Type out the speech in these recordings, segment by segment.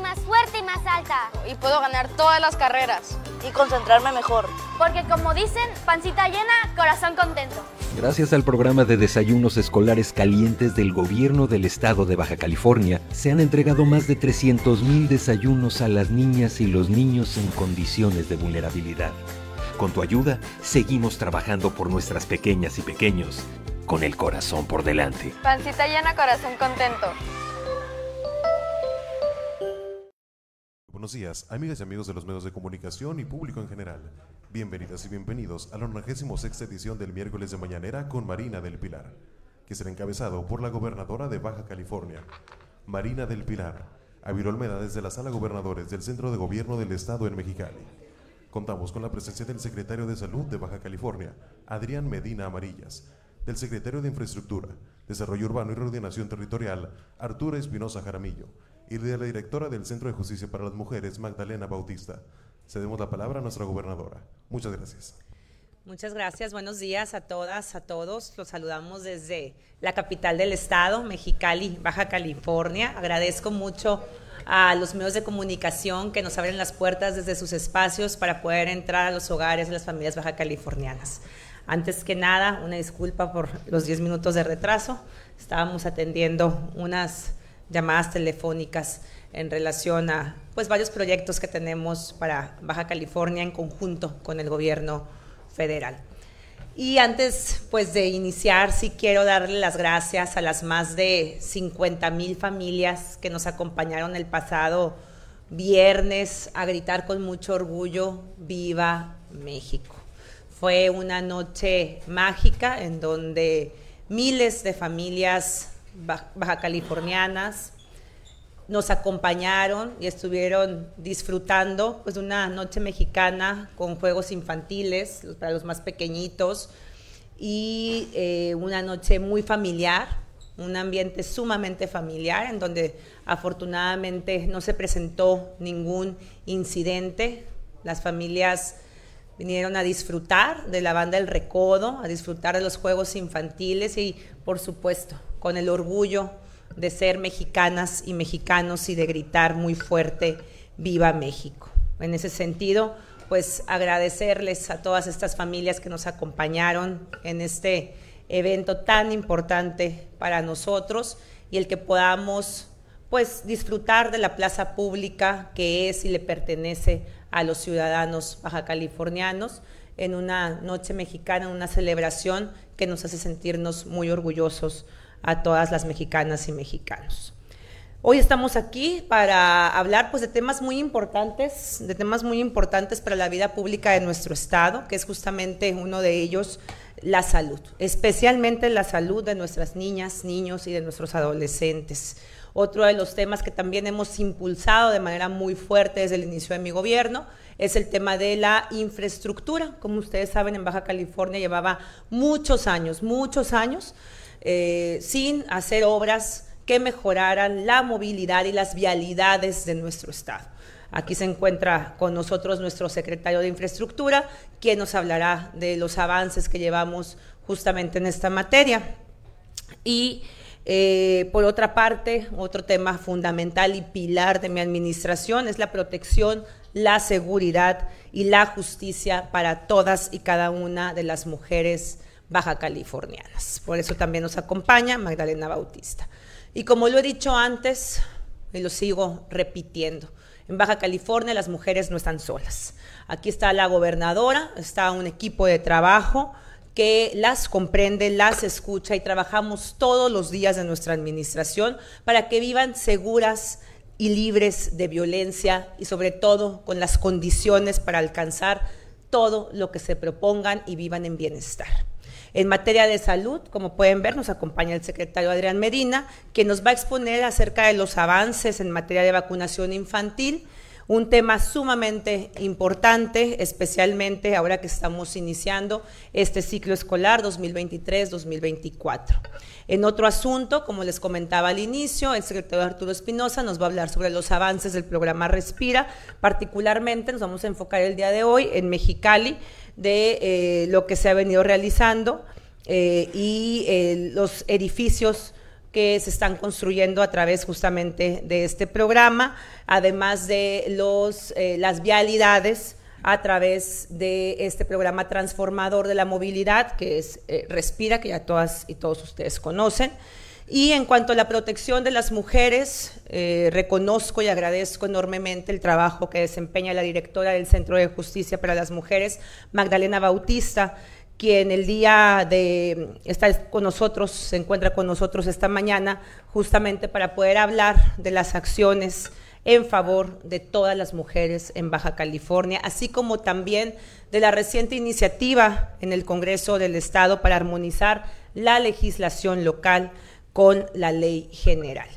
soy más fuerte y más alta. Y puedo ganar todas las carreras. Y concentrarme mejor. Porque como dicen, pancita llena, corazón contento. Gracias al programa de desayunos escolares calientes del gobierno del estado de Baja California, se han entregado más de 300.000 desayunos a las niñas y los niños en condiciones de vulnerabilidad. Con tu ayuda, seguimos trabajando por nuestras pequeñas y pequeños, con el corazón por delante. Pancita llena, corazón contento. Buenos días, amigas y amigos de los medios de comunicación y público en general. Bienvenidas y bienvenidos a la 96 edición del miércoles de Mañanera con Marina del Pilar, que será encabezado por la gobernadora de Baja California, Marina del Pilar, a Olmeda desde la Sala Gobernadores del Centro de Gobierno del Estado en Mexicali. Contamos con la presencia del secretario de Salud de Baja California, Adrián Medina Amarillas, del secretario de Infraestructura, Desarrollo Urbano y Reordenación Territorial, Arturo Espinosa Jaramillo, y de la directora del Centro de Justicia para las Mujeres, Magdalena Bautista. Cedemos la palabra a nuestra gobernadora. Muchas gracias. Muchas gracias, buenos días a todas, a todos. Los saludamos desde la capital del estado, Mexicali, Baja California. Agradezco mucho a los medios de comunicación que nos abren las puertas desde sus espacios para poder entrar a los hogares de las familias baja californianas. Antes que nada, una disculpa por los 10 minutos de retraso. Estábamos atendiendo unas llamadas telefónicas en relación a pues varios proyectos que tenemos para Baja California en conjunto con el gobierno federal. Y antes pues de iniciar, sí quiero darle las gracias a las más de 50 mil familias que nos acompañaron el pasado viernes a gritar con mucho orgullo, viva México. Fue una noche mágica en donde miles de familias baja californianas nos acompañaron y estuvieron disfrutando pues, una noche mexicana con juegos infantiles para los más pequeñitos y eh, una noche muy familiar, un ambiente sumamente familiar en donde afortunadamente no se presentó ningún incidente. Las familias vinieron a disfrutar de la banda El Recodo, a disfrutar de los juegos infantiles y por supuesto con el orgullo de ser mexicanas y mexicanos y de gritar muy fuerte, viva México. En ese sentido, pues agradecerles a todas estas familias que nos acompañaron en este evento tan importante para nosotros y el que podamos pues disfrutar de la plaza pública que es y le pertenece a los ciudadanos baja californianos en una noche mexicana, una celebración que nos hace sentirnos muy orgullosos a todas las mexicanas y mexicanos. Hoy estamos aquí para hablar pues, de temas muy importantes, de temas muy importantes para la vida pública de nuestro estado, que es justamente uno de ellos la salud, especialmente la salud de nuestras niñas, niños y de nuestros adolescentes. Otro de los temas que también hemos impulsado de manera muy fuerte desde el inicio de mi gobierno es el tema de la infraestructura. Como ustedes saben, en Baja California llevaba muchos años, muchos años eh, sin hacer obras que mejoraran la movilidad y las vialidades de nuestro estado. Aquí se encuentra con nosotros nuestro secretario de Infraestructura, quien nos hablará de los avances que llevamos justamente en esta materia. Y eh, por otra parte, otro tema fundamental y pilar de mi administración es la protección, la seguridad y la justicia para todas y cada una de las mujeres baja californianas. Por eso también nos acompaña Magdalena Bautista. Y como lo he dicho antes, y lo sigo repitiendo, en Baja California las mujeres no están solas. Aquí está la gobernadora, está un equipo de trabajo que las comprende, las escucha y trabajamos todos los días de nuestra administración para que vivan seguras y libres de violencia y sobre todo con las condiciones para alcanzar todo lo que se propongan y vivan en bienestar. En materia de salud, como pueden ver, nos acompaña el secretario Adrián Medina, que nos va a exponer acerca de los avances en materia de vacunación infantil, un tema sumamente importante, especialmente ahora que estamos iniciando este ciclo escolar 2023-2024. En otro asunto, como les comentaba al inicio, el secretario Arturo Espinosa nos va a hablar sobre los avances del programa Respira, particularmente nos vamos a enfocar el día de hoy en Mexicali, de eh, lo que se ha venido realizando eh, y eh, los edificios que se están construyendo a través justamente de este programa, además de los, las vialidades a través de este programa transformador de la movilidad, que es Respira, que ya todas y todos ustedes conocen. Y en cuanto a la protección de las mujeres, eh, reconozco y agradezco enormemente el trabajo que desempeña la directora del Centro de Justicia para las Mujeres, Magdalena Bautista, quien el día de estar con nosotros, se encuentra con nosotros esta mañana, justamente para poder hablar de las acciones en favor de todas las mujeres en Baja California, así como también de la reciente iniciativa en el Congreso del Estado para armonizar la legislación local con la ley general.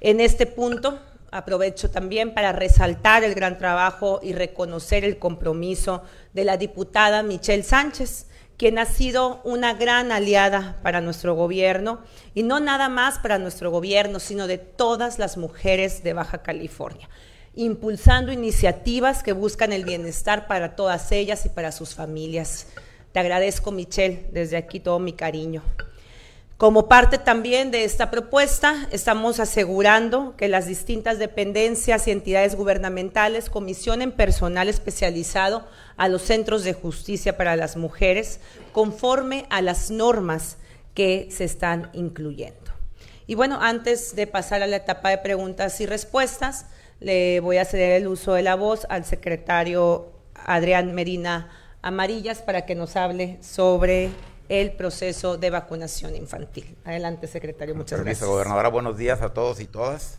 En este punto, aprovecho también para resaltar el gran trabajo y reconocer el compromiso de la diputada Michelle Sánchez, quien ha sido una gran aliada para nuestro gobierno, y no nada más para nuestro gobierno, sino de todas las mujeres de Baja California, impulsando iniciativas que buscan el bienestar para todas ellas y para sus familias. Te agradezco, Michelle, desde aquí todo mi cariño. Como parte también de esta propuesta, estamos asegurando que las distintas dependencias y entidades gubernamentales comisionen personal especializado a los centros de justicia para las mujeres conforme a las normas que se están incluyendo. Y bueno, antes de pasar a la etapa de preguntas y respuestas, le voy a ceder el uso de la voz al secretario Adrián Medina Amarillas para que nos hable sobre el proceso de vacunación infantil. Adelante, secretario, muchas gracias. Gobernadora, buenos días a todos y todas.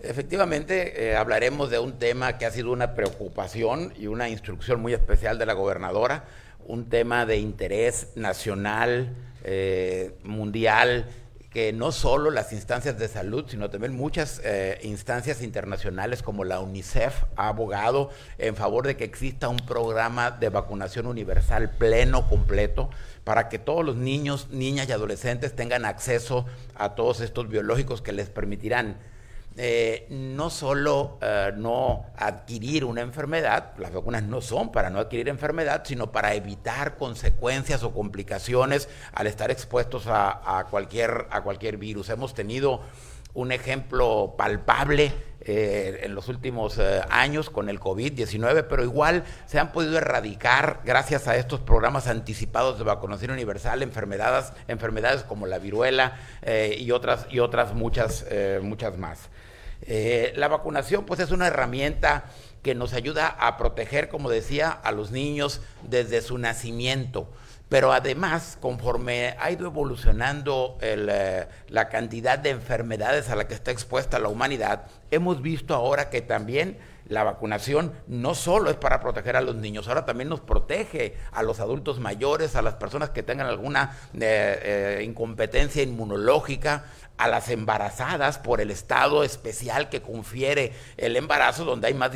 Efectivamente, eh, hablaremos de un tema que ha sido una preocupación y una instrucción muy especial de la gobernadora, un tema de interés nacional, eh, mundial, que no solo las instancias de salud, sino también muchas eh, instancias internacionales como la UNICEF ha abogado en favor de que exista un programa de vacunación universal pleno, completo, para que todos los niños, niñas y adolescentes tengan acceso a todos estos biológicos que les permitirán eh, no solo eh, no adquirir una enfermedad, las vacunas no son para no adquirir enfermedad, sino para evitar consecuencias o complicaciones al estar expuestos a, cualquier, a cualquier virus. Hemos tenido un ejemplo palpable eh, en los últimos eh, años con el COVID-19, pero igual se han podido erradicar gracias a estos programas anticipados de vacunación universal enfermedades, enfermedades como la viruela eh, y otras y otras muchas muchas más. la vacunación pues es una herramienta que nos ayuda a proteger, como decía, a los niños desde su nacimiento pero además, conforme ha ido evolucionando eh, la cantidad de enfermedades a la que está expuesta la humanidad, hemos visto ahora que también la vacunación no solo es para proteger a los niños, ahora también nos protege a los adultos mayores, a las personas que tengan alguna eh, eh, incompetencia inmunológica, a las embarazadas por el estado especial que confiere el embarazo, donde hay más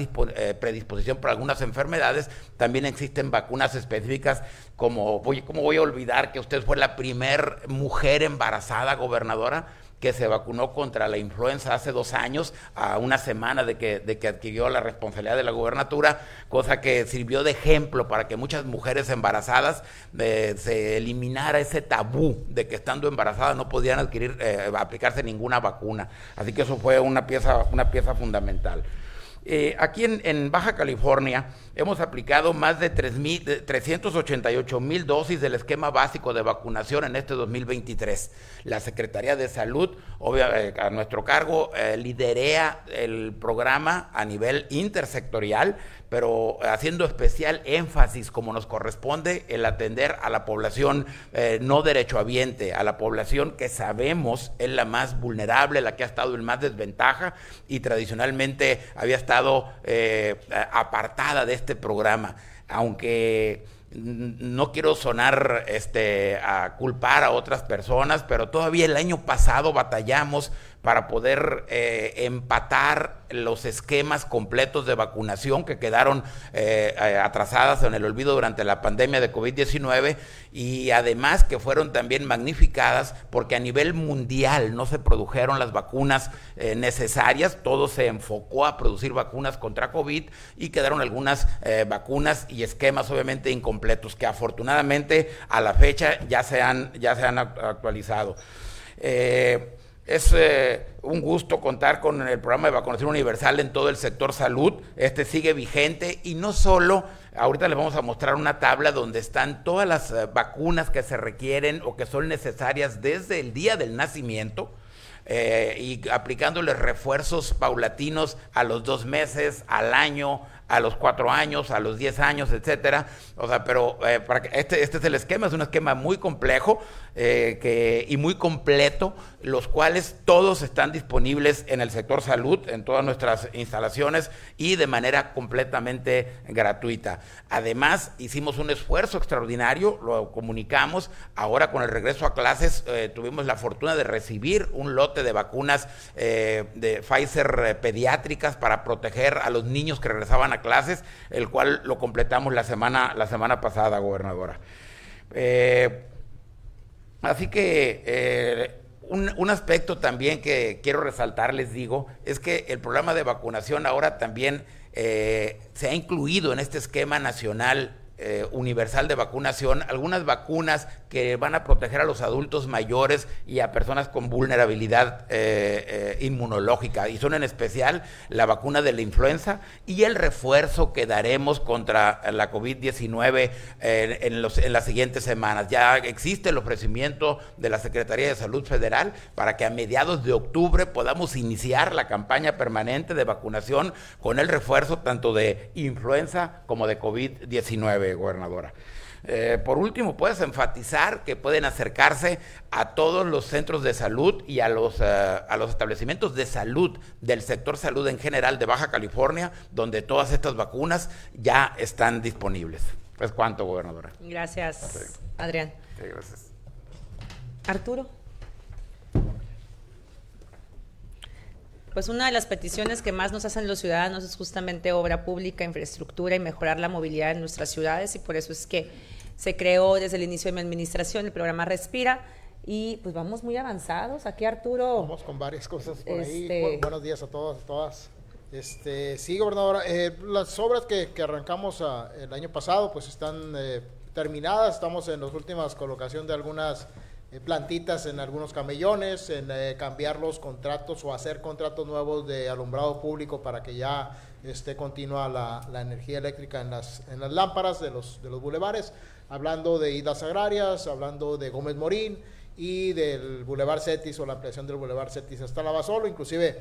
predisposición por algunas enfermedades. También existen vacunas específicas, como voy, ¿cómo voy a olvidar que usted fue la primer mujer embarazada gobernadora? que se vacunó contra la influenza hace dos años, a una semana de que, de que adquirió la responsabilidad de la gubernatura, cosa que sirvió de ejemplo para que muchas mujeres embarazadas eh, se eliminara ese tabú de que estando embarazadas no podían adquirir, eh, aplicarse ninguna vacuna. Así que eso fue una pieza, una pieza fundamental. Eh, aquí en, Baja California hemos aplicado más de 388 mil dosis del esquema básico de vacunación en este 2023. La Secretaría de Salud, eh, a nuestro cargo, eh, liderea el programa a nivel intersectorial pero haciendo especial énfasis, como nos corresponde, el atender a la población eh, no derechohabiente, a la población que sabemos es la más vulnerable, la que ha estado en más desventaja y tradicionalmente había estado eh, apartada de este programa. Aunque no quiero sonar este, a culpar a otras personas, pero todavía el año pasado batallamos para poder eh, empatar los esquemas completos de vacunación que quedaron eh, eh, atrasadas en el olvido durante la pandemia de COVID-19 y además que fueron también magnificadas porque a nivel mundial no se produjeron las vacunas necesarias, todo se enfocó a producir vacunas contra COVID y quedaron algunas vacunas y esquemas obviamente incompletos que afortunadamente a la fecha ya se han, ya se han actualizado. Es eh, un gusto contar con el programa de vacunación universal en todo el sector salud. Este sigue vigente y no solo, ahorita les vamos a mostrar una tabla donde están todas las eh, vacunas que se requieren o que son necesarias desde el día del nacimiento. Eh, y aplicándoles refuerzos paulatinos a los dos meses, al año, a los cuatro años, a los diez años, etcétera. O sea, pero eh, para que este, este es el esquema, es un esquema muy complejo eh, que, y muy completo, los cuales todos están disponibles en el sector salud, en todas nuestras instalaciones y de manera completamente gratuita. Además, hicimos un esfuerzo extraordinario, lo comunicamos, ahora con el regreso a clases eh, tuvimos la fortuna de recibir un lote de vacunas de Pfizer pediátricas para proteger a los niños que regresaban a clases, el cual lo completamos la semana, la semana pasada, gobernadora. Eh, así que eh, un, un, aspecto también que quiero resaltar, les digo, es que el programa de vacunación ahora también eh, se ha incluido en este esquema nacional eh, universal de vacunación, algunas vacunas que van a proteger a los adultos mayores y a personas con vulnerabilidad eh, eh, inmunológica, y son en especial la vacuna de la influenza y el refuerzo que daremos contra la COVID-19 en, en las siguientes semanas. Ya existe el ofrecimiento de la Secretaría de Salud Federal para que a mediados de octubre podamos iniciar la campaña permanente de vacunación con el refuerzo tanto de influenza como de COVID-19 gobernadora. Eh, por último, puedes enfatizar que pueden acercarse a todos los centros de salud y a los, eh, a los establecimientos de salud del sector salud en general de Baja California, donde todas estas vacunas ya están disponibles. ¿Es cuánto, gobernadora? Gracias, Adrián. gracias. Arturo. Pues una de las peticiones que más nos hacen los ciudadanos es justamente obra pública, infraestructura y mejorar la movilidad en nuestras ciudades y por eso es que se creó desde el inicio de mi administración el programa Respira y pues vamos muy avanzados. Aquí Arturo. Vamos con varias cosas por este... ahí. buenos días a todos, a todas. Este, sí, gobernadora, eh, las obras que, que arrancamos a, el año pasado pues están eh, terminadas, estamos en las últimas colocación de algunas plantitas en algunos camellones, en eh, cambiar los contratos o hacer contratos nuevos de alumbrado público para que ya esté continua la, la, energía eléctrica en las, en las lámparas de los, de los bulevares, hablando de Idas Agrarias, hablando de Gómez Morín y del Boulevard Cetis o la ampliación del Boulevard Cetis hasta Lavasolo, inclusive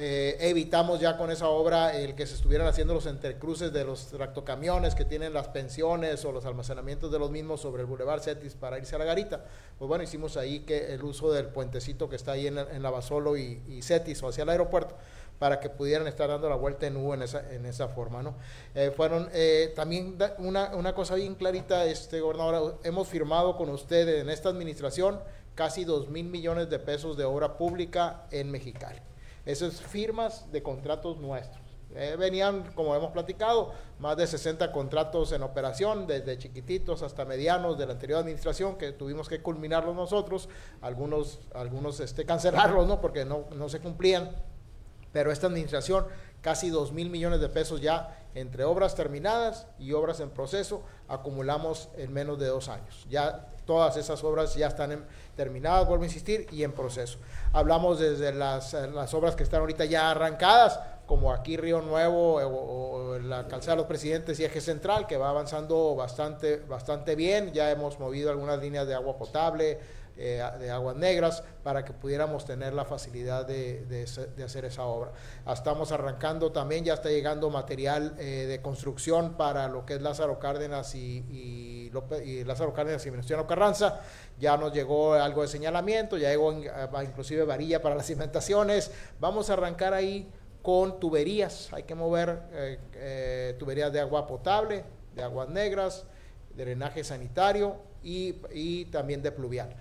eh, evitamos ya con esa obra el que se estuvieran haciendo los intercruces de los tractocamiones que tienen las pensiones o los almacenamientos de los mismos sobre el Boulevard Cetis para irse a la garita. Pues bueno, hicimos ahí que el uso del puentecito que está ahí en, en Lavasolo y, y, Cetis o hacia el aeropuerto para que pudieran estar dando la vuelta en U en esa, en esa forma. ¿no? Eh, fueron eh, también una, una cosa bien clarita, este gobernador, hemos firmado con usted en esta administración casi dos mil millones de pesos de obra pública en Mexicali. Esas firmas de contratos nuestros. Eh, venían, como hemos platicado, más de 60 contratos en operación, desde chiquititos hasta medianos de la anterior administración, que tuvimos que culminarlos nosotros, algunos, algunos este, cancelarlos, ¿no? porque no, no se cumplían, pero esta administración, casi 2 mil millones de pesos ya entre obras terminadas y obras en proceso, acumulamos en menos de dos años. Ya todas esas obras ya están en, terminadas, vuelvo a insistir, y en proceso. Hablamos desde las, las obras que están ahorita ya arrancadas, como aquí Río Nuevo o, la calzada de los presidentes y eje central, que va avanzando bastante, bastante bien. Ya hemos movido algunas líneas de agua potable, eh, de aguas negras, para que pudiéramos tener la facilidad de, de, hacer esa obra. Estamos arrancando también, ya está llegando material eh, de construcción para lo que es Lázaro Cárdenas y, y, López, y Lázaro Cárdenas y Venustiano Carranza. Ya nos llegó algo de señalamiento, ya llegó inclusive varilla para las cimentaciones. Vamos a arrancar ahí con tuberías. Hay que mover eh, tuberías de agua potable, de aguas negras, de drenaje sanitario y también de pluvial.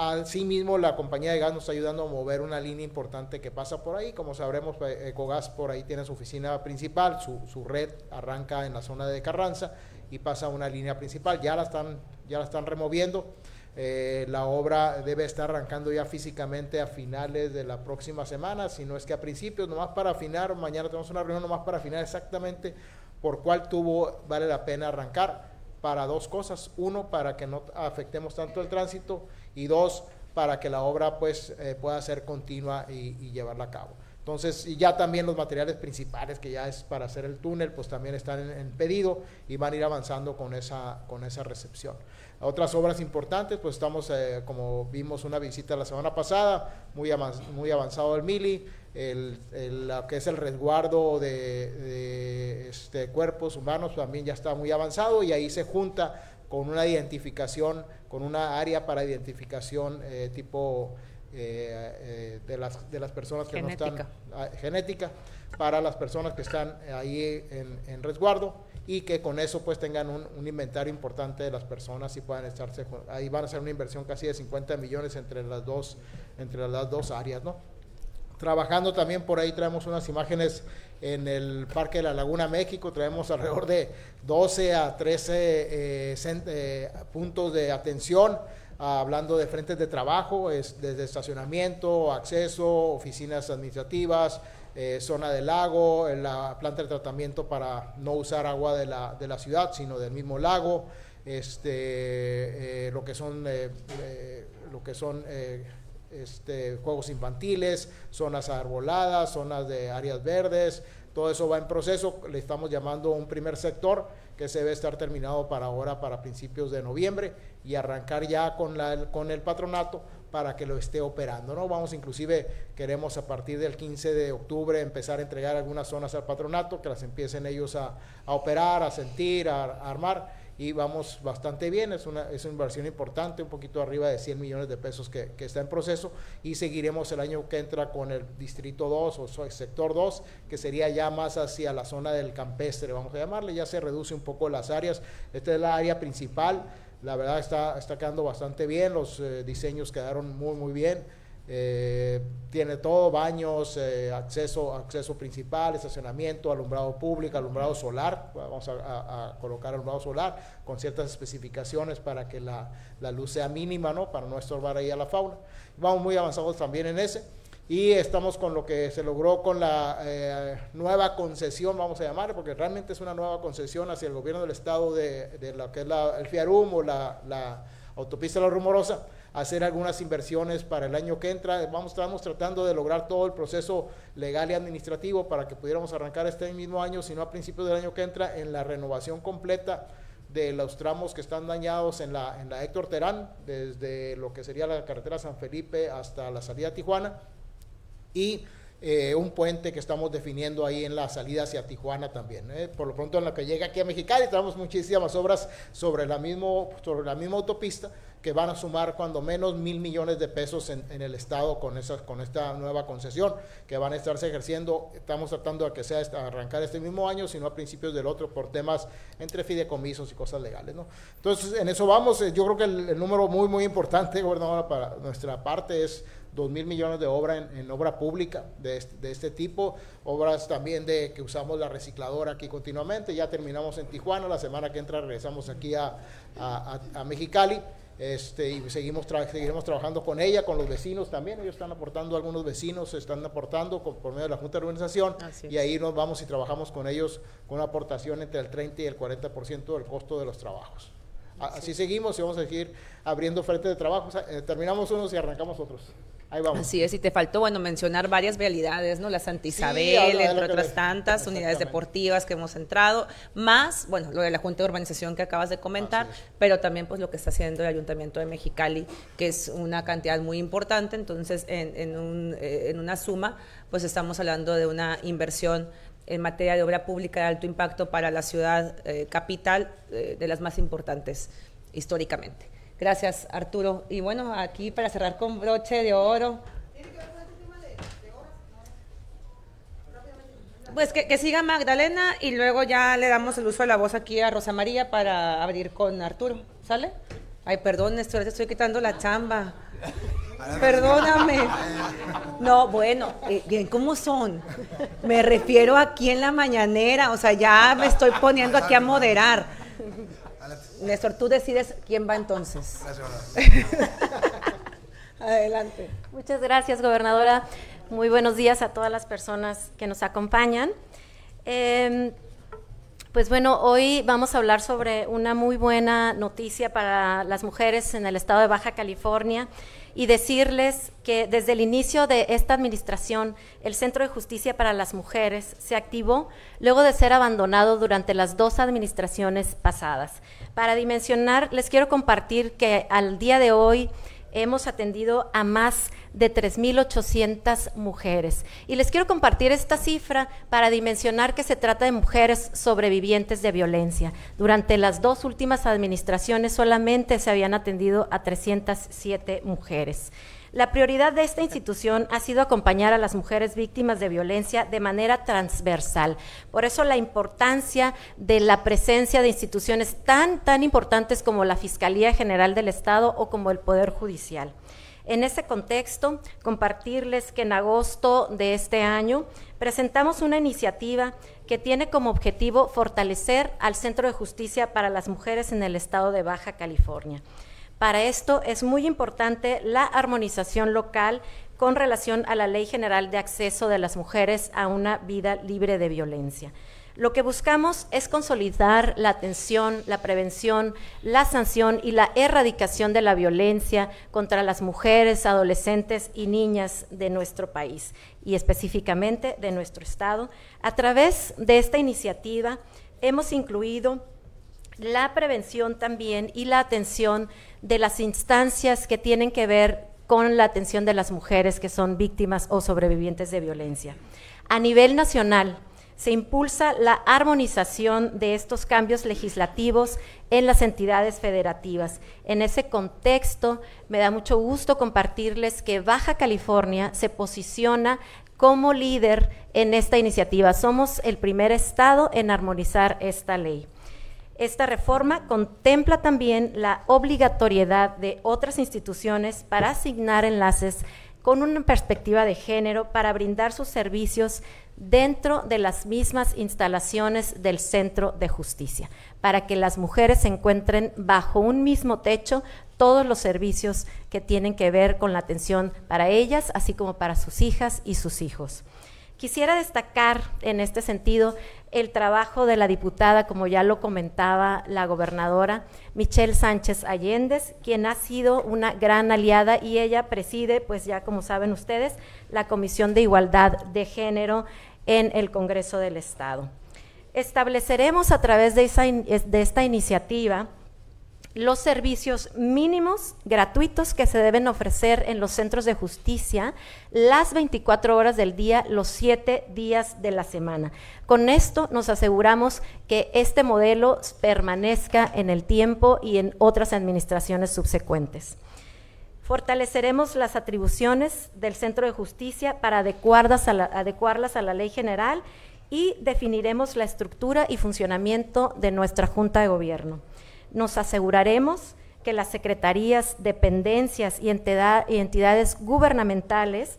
Asimismo, la compañía de gas nos está ayudando a mover una línea importante que pasa por ahí. Como sabremos, Ecogas por ahí tiene su oficina principal, su, su, red arranca en la zona de Carranza y pasa a una línea principal. Ya la están, ya la están removiendo. Eh, la obra debe estar arrancando ya físicamente a finales de la próxima semana, si no es que a principios, nomás para afinar, mañana tenemos una reunión nomás para afinar exactamente por cuál tubo vale la pena arrancar para dos cosas. Uno, para que no afectemos tanto el tránsito y dos, para que la obra pues eh, pueda ser continua y, llevarla a cabo. Entonces, y ya también los materiales principales que ya es para hacer el túnel, pues también están en, pedido y van a ir avanzando con esa, con esa recepción. Otras obras importantes, pues estamos, eh, como vimos una visita la semana pasada, muy, avanzado el MILI, el, lo que es el resguardo de, este, cuerpos humanos también ya está muy avanzado y ahí se junta con una identificación, con una área para identificación eh, tipo eh, eh, de, las, de las personas que no están genética. para las personas que están ahí en, resguardo y que con eso pues tengan un, inventario importante de las personas y puedan estarse ahí van a ser una inversión casi de 50 millones entre las dos entre las dos áreas no trabajando también por ahí traemos unas imágenes en el Parque de la Laguna México traemos alrededor de 12 a 13 eh, puntos de atención hablando de frentes de trabajo, es desde estacionamiento, acceso, oficinas administrativas, eh, zona del lago, la planta de tratamiento para no usar agua de la, de la ciudad, sino del mismo lago, este, eh, lo que son, eh, lo que son este, juegos infantiles, zonas arboladas, zonas de áreas verdes, todo eso va en proceso, le estamos llamando un primer sector que se debe estar terminado para ahora, para principios de noviembre y arrancar ya con, la, con el patronato para que lo esté operando. ¿no? Vamos inclusive, queremos a partir del 15 de octubre empezar a entregar algunas zonas al patronato, que las empiecen ellos a, a operar, a sentir, a, a armar y vamos bastante bien, es una, es una inversión importante, un poquito arriba de 100 millones de pesos que, que, está en proceso y seguiremos el año que entra con el distrito 2 o sector 2, que sería ya más hacia la zona del campestre, vamos a llamarle, ya se reduce un poco las áreas, esta es la área principal, la verdad está, está quedando bastante bien, los eh, diseños quedaron muy muy bien, eh, tiene todo, baños, eh, acceso, acceso principal, estacionamiento, alumbrado público, alumbrado solar, vamos a, colocar alumbrado solar con ciertas especificaciones para que la, la, luz sea mínima, ¿no? Para no estorbar ahí a la fauna. Vamos muy avanzados también en ese. Y estamos con lo que se logró con la eh, nueva concesión, vamos a llamar, porque realmente es una nueva concesión hacia el gobierno del estado de, de lo que es la, el FIARUM o la, la autopista La Rumorosa hacer algunas inversiones para el año que entra. Vamos, estamos tratando de lograr todo el proceso legal y administrativo para que pudiéramos arrancar este mismo año, sino a principios del año que entra, en la renovación completa de los tramos que están dañados en la, en la Héctor Terán, desde lo que sería la carretera San Felipe hasta la salida a Tijuana, y eh, un puente que estamos definiendo ahí en la salida hacia Tijuana también. ¿eh? Por lo pronto en lo que llega aquí a Mexicali tenemos muchísimas obras sobre la, mismo, sobre la misma autopista que van a sumar cuando menos mil millones de pesos en, el Estado con, esas, con esta nueva concesión que van a estarse ejerciendo. Estamos tratando de que sea arrancar este mismo año, sino a principios del otro por temas entre fideicomisos y cosas legales. ¿no? Entonces, en eso vamos. Eh, yo creo que el, número muy, muy importante, gobernadora, para nuestra parte es 2 mil millones de obra en, obra pública de este, de este, tipo, obras también de que usamos la recicladora aquí continuamente, ya terminamos en Tijuana, la semana que entra regresamos aquí a, a, Mexicali. Este, y seguimos seguiremos trabajando con ella, con los vecinos también. Ellos están aportando, algunos vecinos están aportando por medio de la Junta de Organización y ahí nos vamos y trabajamos con ellos con una aportación entre el 30 y el 40% del costo de los trabajos. Así seguimos y vamos a seguir abriendo frente de trabajo. Eh, terminamos unos y arrancamos otros. Ahí vamos. Así es, y te faltó, bueno, mencionar varias vialidades, ¿no? La Santa Isabel, entre otras tantas, unidades deportivas que hemos entrado, más, bueno, lo de la Junta de Urbanización que acabas de comentar, pero también pues lo que está haciendo el Ayuntamiento de Mexicali, que es una cantidad muy importante, entonces en, en, un, eh, en una suma, pues estamos hablando de una inversión en materia de obra pública de alto impacto para la ciudad eh, capital, eh, de las más importantes históricamente. Gracias, Arturo. Y bueno, aquí para cerrar con broche de oro. Pues que, siga Magdalena y luego ya le damos el uso de la voz aquí a Rosa María para abrir con Arturo. ¿Sale? Ay, perdón, estoy, estoy quitando la chamba. Perdóname. No, bueno, eh, bien, ¿cómo son? Me refiero aquí en la mañanera, o sea, ya me estoy poniendo aquí a moderar. Néstor, tú decides quién va entonces. Adelante. Muchas gracias, gobernadora. Muy buenos días a todas las personas que nos acompañan. Em, Pues bueno, hoy vamos a hablar sobre una muy buena noticia para las mujeres en el estado de Baja California y decirles que desde el inicio de esta administración, el Centro de Justicia para las Mujeres se activó luego de ser abandonado durante las dos administraciones pasadas. Para dimensionar, les quiero compartir que al día de hoy hemos atendido a más de 3.800 mujeres. Y les quiero compartir esta cifra para dimensionar que se trata de mujeres sobrevivientes de violencia. Durante las dos últimas administraciones solamente se habían atendido a 307 mujeres. La prioridad de esta institución ha sido acompañar a las mujeres víctimas de violencia de manera transversal. Por eso la importancia de la presencia de instituciones tan, tan importantes como la Fiscalía General del Estado o como el Poder Judicial. En ese contexto, compartirles que en agosto de este año presentamos una iniciativa que tiene como objetivo fortalecer al Centro de Justicia para las Mujeres en el estado de Baja California. Para esto es muy importante la armonización local con relación a la Ley General de Acceso de las Mujeres a una vida libre de violencia. Lo que buscamos es consolidar la atención, la prevención, la sanción y la erradicación de la violencia contra las mujeres, adolescentes y niñas de nuestro país y específicamente de nuestro Estado. A través de esta iniciativa hemos incluido la prevención también y la atención de las instancias que tienen que ver con la atención de las mujeres que son víctimas o sobrevivientes de violencia. A nivel nacional, se impulsa la armonización de estos cambios legislativos en las entidades federativas. En ese contexto, me da mucho gusto compartirles que Baja California se posiciona como líder en esta iniciativa. Somos el primer estado en armonizar esta ley. Esta reforma contempla también la obligatoriedad de otras instituciones para asignar enlaces con una perspectiva de género para brindar sus servicios dentro de las mismas instalaciones del Centro de Justicia, para que las mujeres encuentren bajo un mismo techo todos los servicios que tienen que ver con la atención para ellas, así como para sus hijas y sus hijos. Quisiera destacar en este sentido el trabajo de la diputada, como ya lo comentaba la gobernadora, Michelle Sánchez Allende, quien ha sido una gran aliada y ella preside, pues ya como saben ustedes, la Comisión de Igualdad de Género en el Congreso del Estado. Estableceremos a través de, de esta iniciativa los servicios mínimos gratuitos que se deben ofrecer en los centros de justicia las 24 horas del día, los 7 días de la semana. Con esto nos aseguramos que este modelo permanezca en el tiempo y en otras administraciones subsecuentes. Fortaleceremos las atribuciones del Centro de Justicia para adecuarlas a la, adecuarlas a la ley general y definiremos la estructura y funcionamiento de nuestra Junta de Gobierno nos aseguraremos que las secretarías, dependencias y, entidades gubernamentales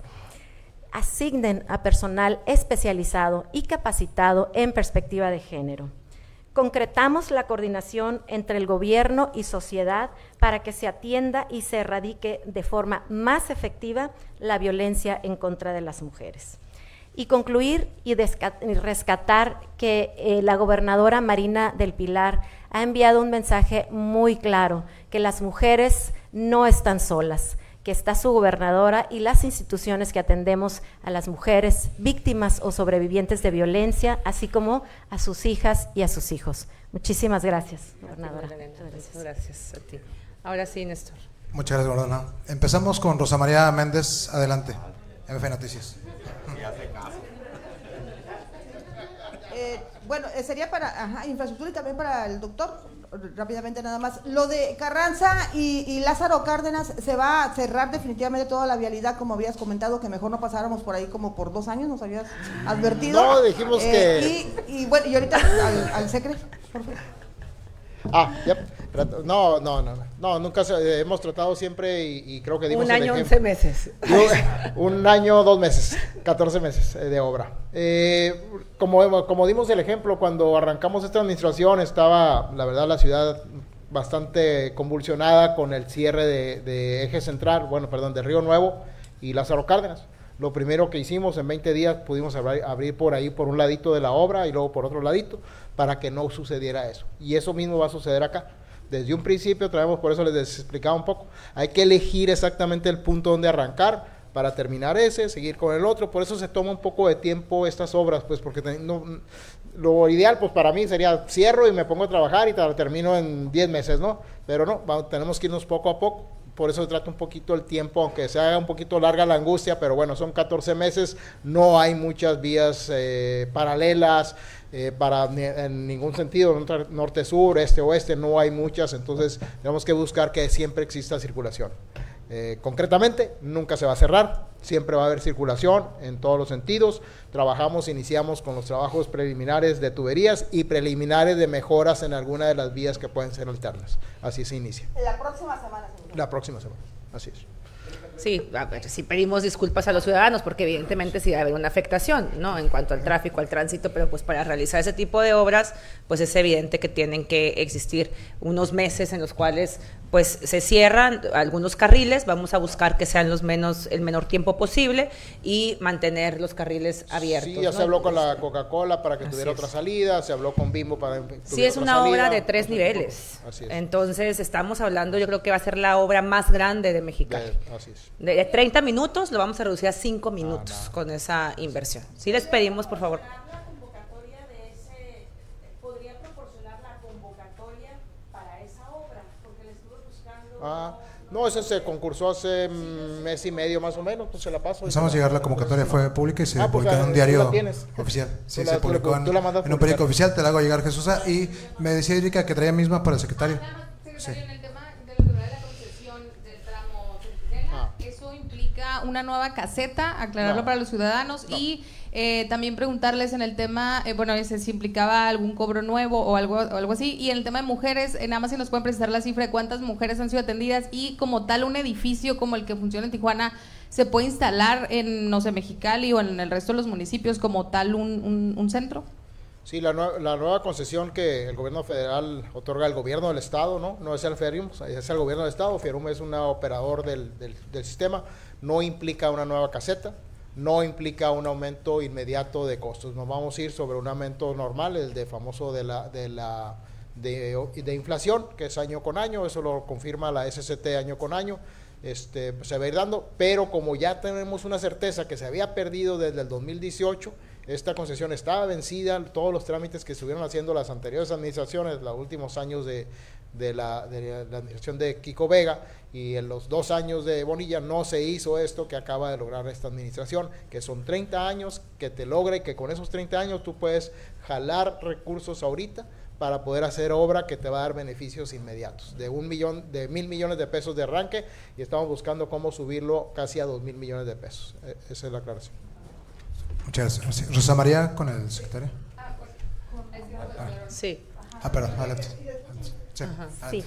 asignen a personal especializado y capacitado en perspectiva de género. Concretamos la coordinación entre el gobierno y sociedad para que se atienda y se erradique de forma más efectiva la violencia en contra de las mujeres. Y concluir y rescatar que eh, la gobernadora Marina del Pilar ha enviado un mensaje muy claro, que las mujeres no están solas, que está su gobernadora y las instituciones que atendemos a las mujeres víctimas o sobrevivientes de violencia, así como a sus hijas y a sus hijos. Muchísimas gracias, gobernadora. Gracias. gracias a ti. Ahora sí, Néstor. Muchas gracias, gobernadora. Empezamos con Rosa María Méndez. Adelante. MF Noticias. Bueno, eh, sería para infraestructura y también para el doctor, rápidamente nada más. Lo de Carranza y, Lázaro Cárdenas, ¿se va a cerrar definitivamente toda la vialidad, como habías comentado, que mejor no pasáramos por ahí como por dos años, nos habías advertido? No, dijimos eh, que... Y, bueno, y ahorita al, al secre, por favor. Ah, ya. No, no, no, no, nunca se, hemos tratado siempre y, creo que dimos Un año, once meses. Un, año, dos meses, catorce meses eh, de obra. Eh, como, como dimos el ejemplo, cuando arrancamos esta administración estaba, la verdad, la ciudad bastante convulsionada con el cierre de, de eje central, bueno, perdón, de Río Nuevo y Lázaro Cárdenas. Lo primero que hicimos en 20 días pudimos abrir, por ahí por un ladito de la obra y luego por otro ladito para que no sucediera eso. Y eso mismo va a suceder acá. Desde un principio traemos, por eso les explicaba un poco, hay que elegir exactamente el punto donde arrancar para terminar ese, seguir con el otro, por eso se toma un poco de tiempo estas obras, pues porque lo ideal pues para mí sería cierro y me pongo a trabajar y termino en 10 meses, ¿no? Pero no, tenemos que irnos poco a poco por eso se trata un poquito el tiempo, aunque se haga un poquito larga la angustia, pero bueno, son 14 meses, no hay muchas vías eh, paralelas eh, para en ningún sentido, norte-sur, este-oeste, no hay muchas, entonces tenemos que buscar que siempre exista circulación. Eh, concretamente, nunca se va a cerrar, siempre va a haber circulación en todos los sentidos. Trabajamos, iniciamos con los trabajos preliminares de tuberías y preliminares de mejoras en alguna de las vías que pueden ser alternas. Así se inicia. La próxima semana. La próxima semana, así es. Sí, a ver, si pedimos disculpas a los ciudadanos, porque evidentemente sí va a haber una afectación, ¿no? En cuanto al tráfico, al tránsito, pero pues para realizar ese tipo de obras, pues es evidente que tienen que existir unos meses en los cuales pues se cierran algunos carriles, vamos a buscar que sean los menos, el menor tiempo posible y mantener los carriles abiertos. Sí, ya se habló con la Coca-Cola para que tuviera otra salida, se habló con Bimbo para que Sí, es una obra de tres niveles. Así es. Entonces estamos hablando, yo creo que va a ser la obra más grande de Mexicali. así es. De 30 minutos lo vamos a reducir a 5 minutos ah, con esa inversión. Sí les pedimos, por favor. Ah, no, ese se concursó hace mes y medio más o menos, pues se la paso. Empezamos a llegar, la convocatoria fue pública y se ah, pues, publicó en un diario oficial. Sí, se publicó en, un periódico oficial, te la hago llegar Jesús. Y me decía Erika que traía misma para el secretario. Sí. En el tema de lo de la concesión del tramo ah. eso una nueva caseta, aclararlo para los ciudadanos y eh, también preguntarles en el tema, eh, bueno, si implicaba algún cobro nuevo o algo, algo así. Y en el tema de mujeres, eh, nada más si nos pueden precisar la cifra de cuántas mujeres han sido atendidas y como tal un edificio como el que funciona en Tijuana se puede instalar en, no sé, Mexicali o en el resto de los municipios como tal un, un, centro. Sí, la, la, nueva concesión que el gobierno federal otorga al gobierno del estado, ¿no? No es el Ferium, es el gobierno del estado. Ferum es un operador del, del, sistema, no implica una nueva caseta no implica un aumento inmediato de costos. Nos vamos a ir sobre un aumento normal, el de famoso de la, de la de, inflación, que es año con año, eso lo confirma la SCT año con año, este, se va a ir dando, pero como ya tenemos una certeza que se había perdido desde el 2018, esta concesión estaba vencida, todos los trámites que estuvieron haciendo las anteriores administraciones, los últimos años de, la administración de Kiko Vega y en los dos años de Bonilla no se hizo esto que acaba de lograr esta administración, que son 30 años que te logre que con esos 30 años tú puedes jalar recursos ahorita para poder hacer obra que te va a dar beneficios inmediatos, de un millón, de mil millones de pesos de arranque y estamos buscando cómo subirlo casi a dos mil millones de pesos. E, esa es la aclaración. Muchas gracias. Rosa María con el secretario. Sí. Ah, perdón, adelante. Sí.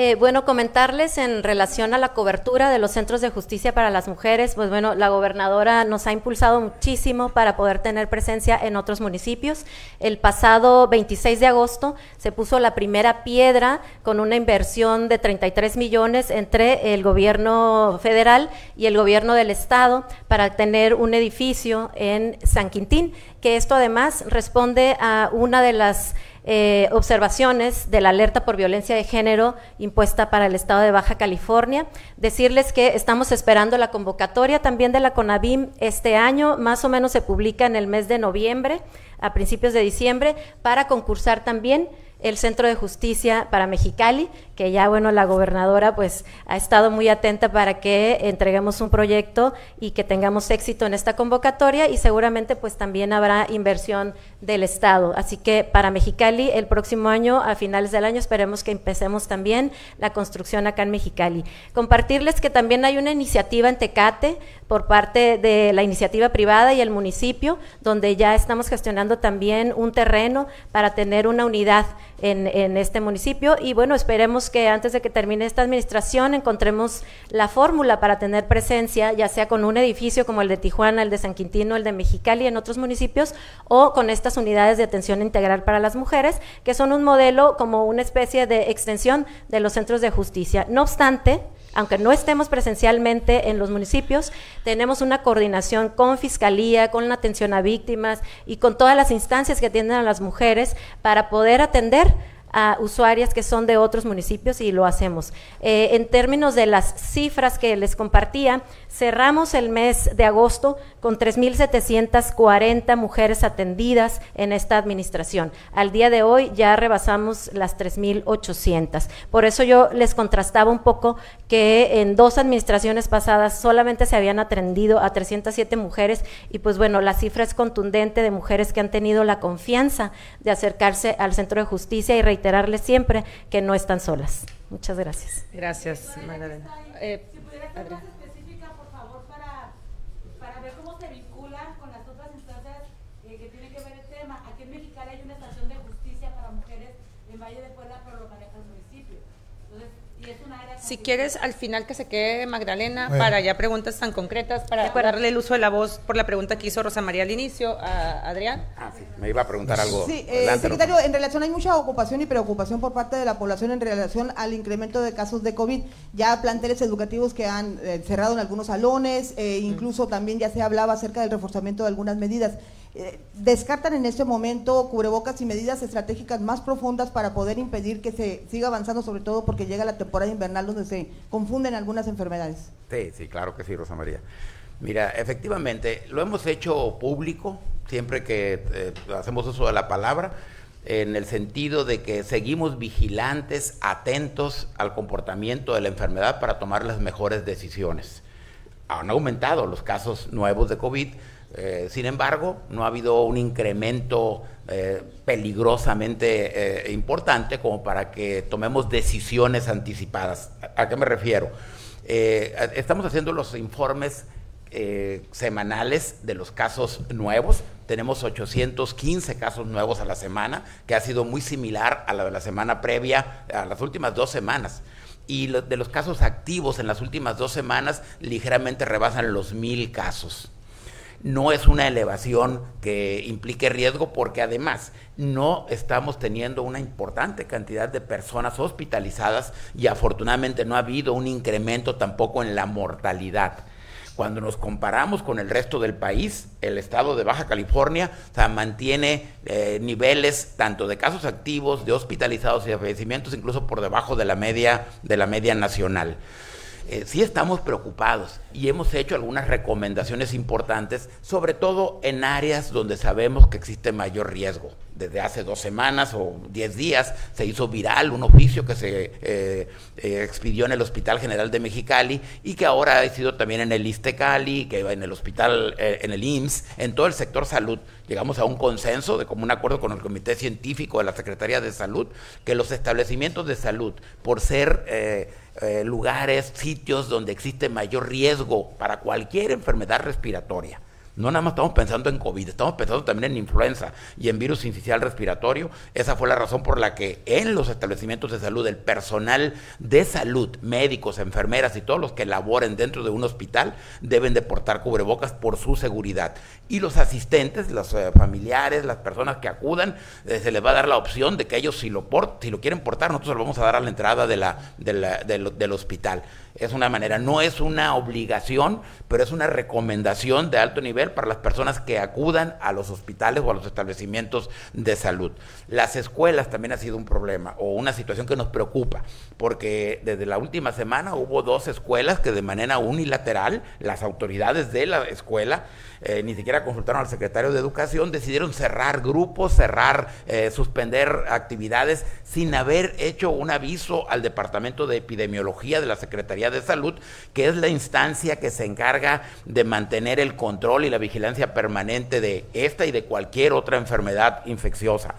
Eh, bueno, comentarles en relación a la cobertura de los centros de justicia para las mujeres, pues bueno, la gobernadora nos ha impulsado muchísimo para poder tener presencia en otros municipios. El pasado 26 de agosto se puso la primera piedra con una inversión de 33 millones entre el gobierno federal y el gobierno del estado para tener un edificio en San Quintín, que esto además responde a una de las eh, observaciones de la alerta por violencia de género impuesta para el estado de Baja California. Decirles que estamos esperando la convocatoria también de la CONAVIM este año, más o menos se publica en el mes de noviembre, a principios de diciembre, para concursar también el Centro de Justicia para Mexicali, que ya, bueno, la gobernadora pues ha estado muy atenta para que entreguemos un proyecto y que tengamos éxito en esta convocatoria y seguramente pues también habrá inversión del Estado. Así que para Mexicali el próximo año, a finales del año, esperemos que empecemos también la construcción acá en Mexicali. Compartirles que también hay una iniciativa en Tecate por parte de la iniciativa privada y el municipio, donde ya estamos gestionando también un terreno para tener una unidad en, este municipio y bueno, esperemos que antes de que termine esta administración encontremos la fórmula para tener presencia, ya sea con un edificio como el de Tijuana, el de San Quintino, el de Mexicali en otros municipios o con estas unidades de atención integral para las mujeres, que son un modelo como una especie de extensión de los centros de justicia. No obstante, aunque no estemos presencialmente en los municipios, tenemos una coordinación con Fiscalía, con la atención a víctimas y con todas las instancias que atienden a las mujeres para poder atender a usuarias que son de otros municipios y lo hacemos. Eh, en términos de las cifras que les compartía, cerramos el mes de agosto con 3.740 mujeres atendidas en esta administración. Al día de hoy ya rebasamos las 3.800. Por eso yo les contrastaba un poco que en dos administraciones pasadas solamente se habían atendido a 307 mujeres y pues bueno, la cifra es contundente de mujeres que han tenido la confianza de acercarse al centro de justicia y reiterarles siempre que no están solas. Muchas gracias. Gracias, Magdalena. Eh, Si quieres, al final que se quede Magdalena para ya preguntas tan concretas, para darle el uso de la voz por la pregunta que hizo Rosa María al inicio a Adrián. Ah, sí, me iba a preguntar algo. Sí, eh, secretario, en relación hay mucha ocupación y preocupación por parte de la población en relación al incremento de casos de COVID. Ya planteles educativos que han eh, cerrado en algunos salones, eh, incluso también ya se hablaba acerca del reforzamiento de algunas medidas. Eh, descartan en este momento cubrebocas y medidas estratégicas más profundas para poder impedir que se siga avanzando, sobre todo porque llega la temporada invernal donde se confunden algunas enfermedades. Sí, sí, claro que sí, Rosa María. Mira, efectivamente, lo hemos hecho público siempre que eh, hacemos uso de la palabra, en el sentido de que seguimos vigilantes, atentos al comportamiento de la enfermedad para tomar las mejores decisiones. Han aumentado los casos nuevos de COVID, eh, sin embargo, no ha habido un incremento eh, peligrosamente eh, importante como para que tomemos decisiones anticipadas. ¿A, qué me refiero? estamos haciendo los informes semanales de los casos nuevos. Tenemos 815 casos nuevos a la semana, que ha sido muy similar a la de la semana previa, a las últimas dos semanas y de los casos activos en las últimas dos semanas ligeramente rebasan los mil casos no es una elevación que implique riesgo porque además no estamos teniendo una importante cantidad de personas hospitalizadas y afortunadamente no ha habido un incremento tampoco en la mortalidad. Cuando nos comparamos con el resto del país, el estado de Baja California mantiene eh, niveles tanto de casos activos, de hospitalizados y de fallecimientos, incluso por debajo de la media, de la media nacional. Eh, sí estamos preocupados y hemos hecho algunas recomendaciones importantes, sobre todo en áreas donde sabemos que existe mayor riesgo. Desde hace dos semanas o diez días se hizo viral un oficio que se eh, eh, expidió en el Hospital General de Mexicali y que ahora ha sido también en el Istecali, que en el hospital, en el IMSS, en todo el sector salud. Llegamos a un consenso de común acuerdo con el Comité Científico de la Secretaría de Salud que los establecimientos de salud, por ser eh, lugares, sitios donde existe mayor riesgo para cualquier enfermedad respiratoria no nada más estamos pensando en COVID, estamos pensando también en influenza y en virus incisional respiratorio. Esa fue la razón por la que en los establecimientos de salud el personal de salud, médicos, enfermeras y todos los que laboren dentro de un hospital deben de portar cubrebocas por su seguridad. Y los asistentes, los eh, familiares, las personas que acudan, eh, se les va a dar la opción de que ellos si lo, si lo quieren portar, nosotros lo vamos a dar a la entrada del hospital. Es una manera, no es una obligación, pero es una recomendación de alto nivel para las personas que acudan a los hospitales o a los establecimientos de salud. Las escuelas también ha sido un problema o una situación que nos preocupa, porque desde la última semana hubo dos escuelas que de manera unilateral, las autoridades de la escuela, eh, ni siquiera consultaron al secretario de Educación, decidieron cerrar grupos, cerrar, eh, suspender actividades sin haber hecho un aviso al Departamento de Epidemiología de la Secretaría de Salud, que es la instancia que se encarga de mantener el control y la vigilancia permanente de esta y de cualquier otra enfermedad infecciosa.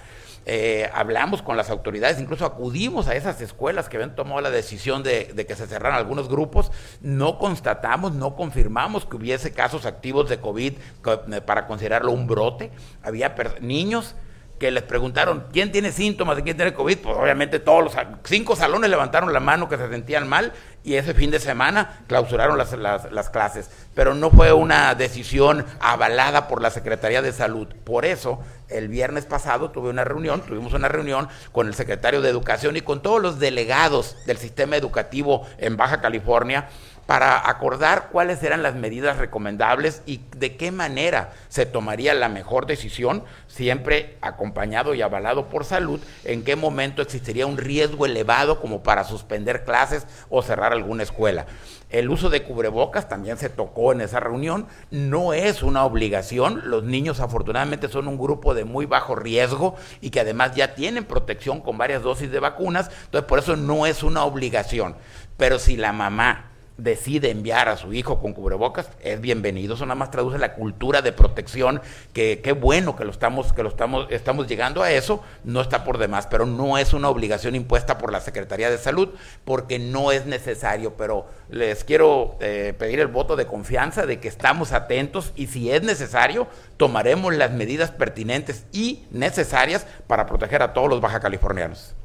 Eh, hablamos con las autoridades, incluso acudimos a esas escuelas que habían tomado la decisión de, que se cerraran algunos grupos, no constatamos, no confirmamos que hubiese casos activos de COVID eh, para considerarlo un brote, había niños que les preguntaron quién tiene síntomas de quién tiene COVID, pues obviamente todos los cinco salones levantaron la mano que se sentían mal y ese fin de semana clausuraron las, las, clases. Pero no fue una decisión avalada por la Secretaría de Salud. Por eso, el viernes pasado tuve una reunión, tuvimos una reunión con el secretario de Educación y con todos los delegados del sistema educativo en Baja California para acordar cuáles eran las medidas recomendables y de qué manera se tomaría la mejor decisión, siempre acompañado y avalado por salud, en qué momento existiría un riesgo elevado como para suspender clases o cerrar alguna escuela. El uso de cubrebocas también se tocó en esa reunión, no es una obligación, los niños afortunadamente son un grupo de muy bajo riesgo y que además ya tienen protección con varias dosis de vacunas, entonces por eso no es una obligación. Pero si la mamá decide enviar a su hijo con cubrebocas, es bienvenido. Eso nada más traduce la cultura de protección, que qué bueno que lo estamos, que lo estamos, estamos llegando a eso, no está por demás, pero no es una obligación impuesta por la Secretaría de Salud, porque no es necesario. Pero les quiero eh, pedir el voto de confianza de que estamos atentos y si es necesario, tomaremos las medidas pertinentes y necesarias para proteger a todos los baja californianos.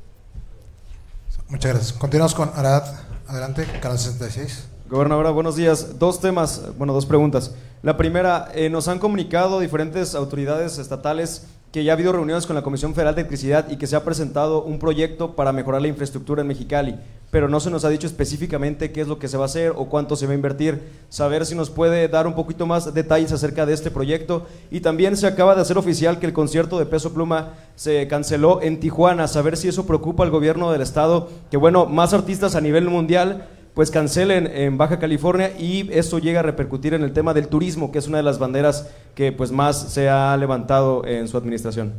Muchas gracias. Continuamos con Arad. Adelante, canal 66. Gobernadora, buenos días. Dos temas, bueno, dos preguntas. La primera, eh, nos han comunicado diferentes autoridades estatales que ya ha habido reuniones con la Comisión Federal de Electricidad y que se ha presentado un proyecto para mejorar la infraestructura en Mexicali, pero no se nos ha dicho específicamente qué es lo que se va a hacer o cuánto se va a invertir. Saber si nos puede dar un poquito más detalles acerca de este proyecto. Y también se acaba de hacer oficial que el concierto de Peso Pluma se canceló en Tijuana. Saber si eso preocupa al gobierno del estado, que bueno, más artistas a nivel mundial pues cancelen en Baja California y eso llega a repercutir en el tema del turismo, que es una de las banderas que pues más se ha levantado en su administración.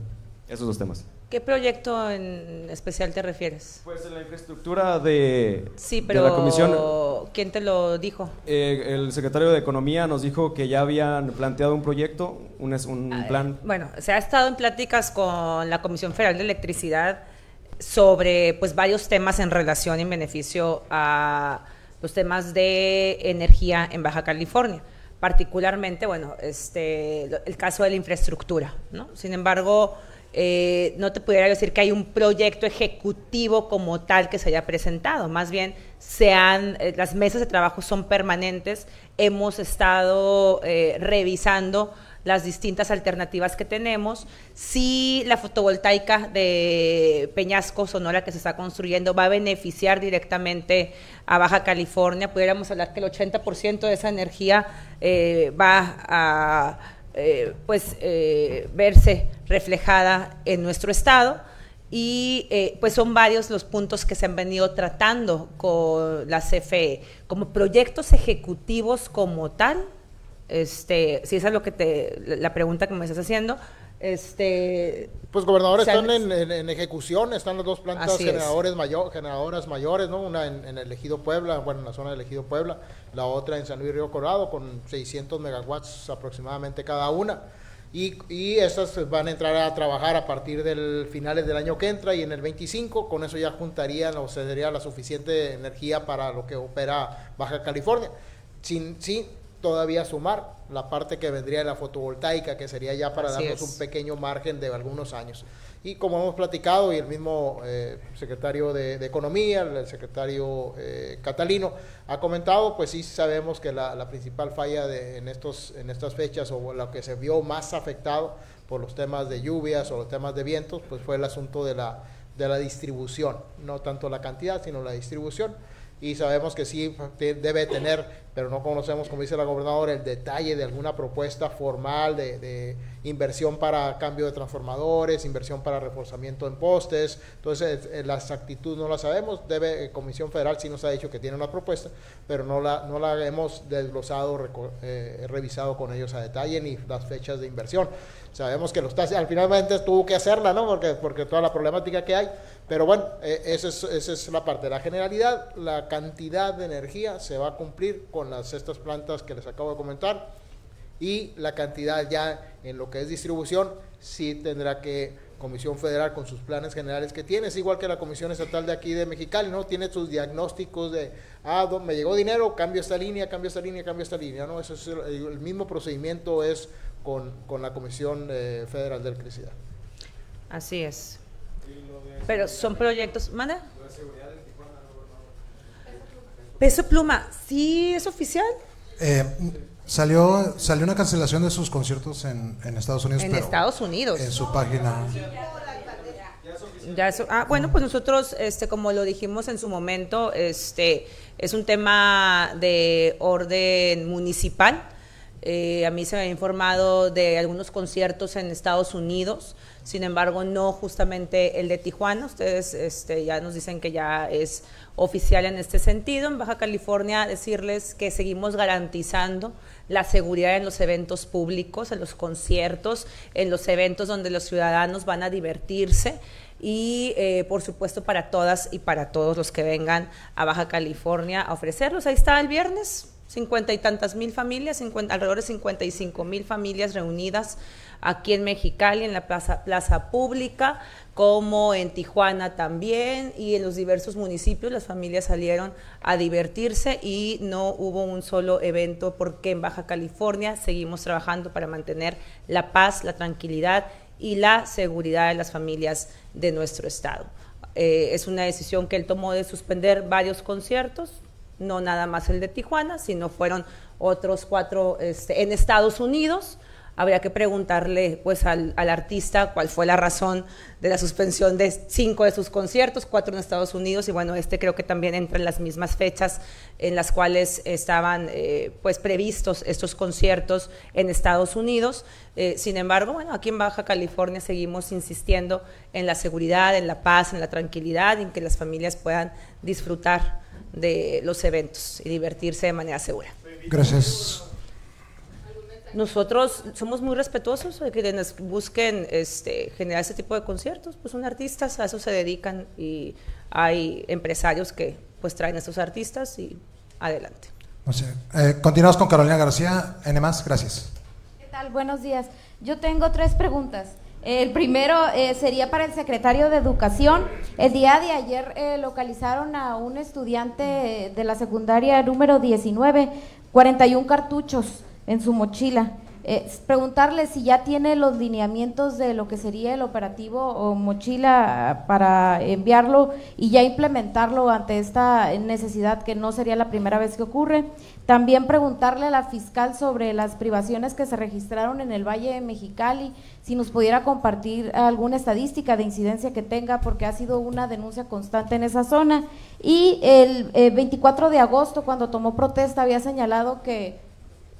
Esos dos temas. ¿Qué proyecto en especial te refieres? Pues en la infraestructura de, sí, pero la comisión. ¿Quién te lo dijo? Eh, el secretario de Economía nos dijo que ya habían planteado un proyecto, un, un ah, plan. Bueno, se ha estado en pláticas con la Comisión Federal de Electricidad sobre pues varios temas en relación y en beneficio a los temas de energía en Baja California. Particularmente, bueno, este, el caso de la infraestructura, ¿no? Sin embargo, eh, no te pudiera decir que hay un proyecto ejecutivo como tal que se haya presentado, más bien sean, eh, las mesas de trabajo son permanentes, hemos estado eh, revisando las distintas alternativas que tenemos. Si la fotovoltaica de Peñasco, Sonora, que se está construyendo, va a beneficiar directamente a Baja California, pudiéramos hablar que el 80% de esa energía eh, va a eh, pues, eh, verse reflejada en nuestro estado y pues son varios los puntos que se han venido tratando con la CFE como proyectos ejecutivos como tal este, si esa es lo que te, la pregunta que me estás haciendo, este, pues gobernadores están en, ejecución, están las dos plantas generadores mayor, generadoras mayores, ¿no? Una en, el Ejido Puebla, bueno, en la zona del Ejido Puebla, la otra en San Luis Río Colorado con 600 megawatts aproximadamente cada una. Y, y estas van a entrar a trabajar a partir del finales del año que entra y en el 25, con eso ya juntarían o se daría la suficiente energía para lo que opera Baja California. Sin, sin todavía sumar la parte que vendría de la fotovoltaica, que sería ya para darnos un pequeño margen de algunos años. Y como hemos platicado, y el mismo eh, secretario de, Economía, el secretario eh, Catalino, ha comentado, pues sí sabemos que la, principal falla de, en, estos, en estas fechas, o lo que se vio más afectado por los temas de lluvias o los temas de vientos, pues fue el asunto de la, de la distribución, no tanto la cantidad, sino la distribución. Y sabemos que sí debe tener, pero no conocemos, como dice la gobernadora, el detalle de alguna propuesta formal de, inversión para cambio de transformadores, inversión para reforzamiento en postes. Entonces, eh, la exactitud no la sabemos. Debe, eh, Comisión Federal sí nos ha dicho que tiene una propuesta, pero no la, no la hemos desglosado, eh, revisado con ellos a detalle ni las fechas de inversión. Sabemos que lo está, al finalmente tuvo que hacerla, ¿no? Porque, porque toda la problemática que hay. Pero bueno, eh, esa, es, esa es la parte. La generalidad, la cantidad de energía se va a cumplir con las estas plantas que les acabo de comentar. Y la cantidad ya en lo que es distribución, sí tendrá que Comisión Federal con sus planes generales que tiene, es igual que la Comisión Estatal de aquí de Mexicali, ¿no? Tiene sus diagnósticos de, ah, me llegó dinero, cambio esta línea, cambio esta línea, cambio esta línea, ¿no? Eso es el mismo procedimiento es con, con la Comisión eh, Federal de Electricidad. Así es. Pero son proyectos, ¿manda? Peso Pluma, ¿sí es oficial? Eh, salió, salió una cancelación de sus conciertos en, Estados Unidos. En Estados Unidos. En su página. Ya eso, ah, bueno, pues nosotros, este, como lo dijimos en su momento, este, es un tema de orden municipal. Eh, a mí se me ha informado de algunos conciertos en Estados Unidos, sin embargo, no justamente el de Tijuana. Ustedes este, ya nos dicen que ya es oficial en este sentido. En Baja California, decirles que seguimos garantizando la seguridad en los eventos públicos, en los conciertos, en los eventos donde los ciudadanos van a divertirse y eh, por supuesto para todas y para todos los que vengan a Baja California a ofrecerlos. Ahí está el viernes, cincuenta y tantas mil familias, alrededor de 55 mil familias reunidas aquí en Mexicali, en la plaza, pública, como en Tijuana también, y en los diversos municipios las familias salieron a divertirse y no hubo un solo evento porque en Baja California seguimos trabajando para mantener la paz, la tranquilidad y la seguridad de las familias de nuestro estado. Eh, es una decisión que él tomó de suspender varios conciertos, no nada más el de Tijuana, sino fueron otros cuatro este, en Estados Unidos, habría que preguntarle pues al, artista cuál fue la razón de la suspensión de cinco de sus conciertos, cuatro en Estados Unidos y bueno, este creo que también entra en las mismas fechas en las cuales estaban eh, pues previstos estos conciertos en Estados Unidos. Eh, sin embargo, bueno, aquí en Baja California seguimos insistiendo en la seguridad, en la paz, en la tranquilidad, en que las familias puedan disfrutar de los eventos y divertirse de manera segura. Gracias. Nosotros somos muy respetuosos de que nos busquen este, generar ese tipo de conciertos, pues son artistas, a eso se dedican y hay empresarios que pues traen a estos artistas y adelante. Eh, continuamos con Carolina García, N gracias. ¿Qué tal? Buenos días. Yo tengo tres preguntas. El primero eh, sería para el secretario de Educación. El día de ayer eh, localizaron a un estudiante de la secundaria número 19, 41 cartuchos en su mochila. Eh, preguntarle si ya tiene los lineamientos de lo que sería el operativo o mochila para enviarlo y ya implementarlo ante esta necesidad que no sería la primera vez que ocurre. También preguntarle a la fiscal sobre las privaciones que se registraron en el Valle de Mexicali, si nos pudiera compartir alguna estadística de incidencia que tenga, porque ha sido una denuncia constante en esa zona. Y el 24 eh, de agosto, cuando tomó protesta, había señalado que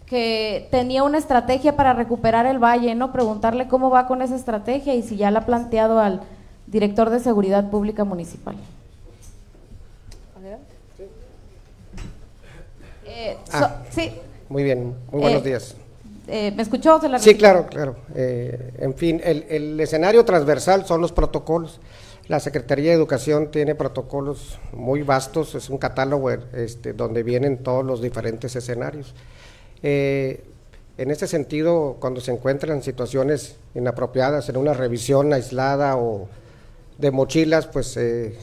que tenía una estrategia para recuperar el valle, ¿no? Preguntarle cómo va con esa estrategia y si ya la ha planteado al director de Seguridad Pública Municipal. Eh, ah, sí. Muy bien, muy buenos eh, días. Eh, ¿Me escuchó? sí, claro, claro. en fin, el, el, escenario transversal son los protocolos. La Secretaría de Educación tiene protocolos muy vastos, es un catálogo este, donde vienen todos los diferentes escenarios. Eh, en este sentido, cuando se encuentran situaciones inapropiadas en una revisión aislada o de mochilas, pues eh,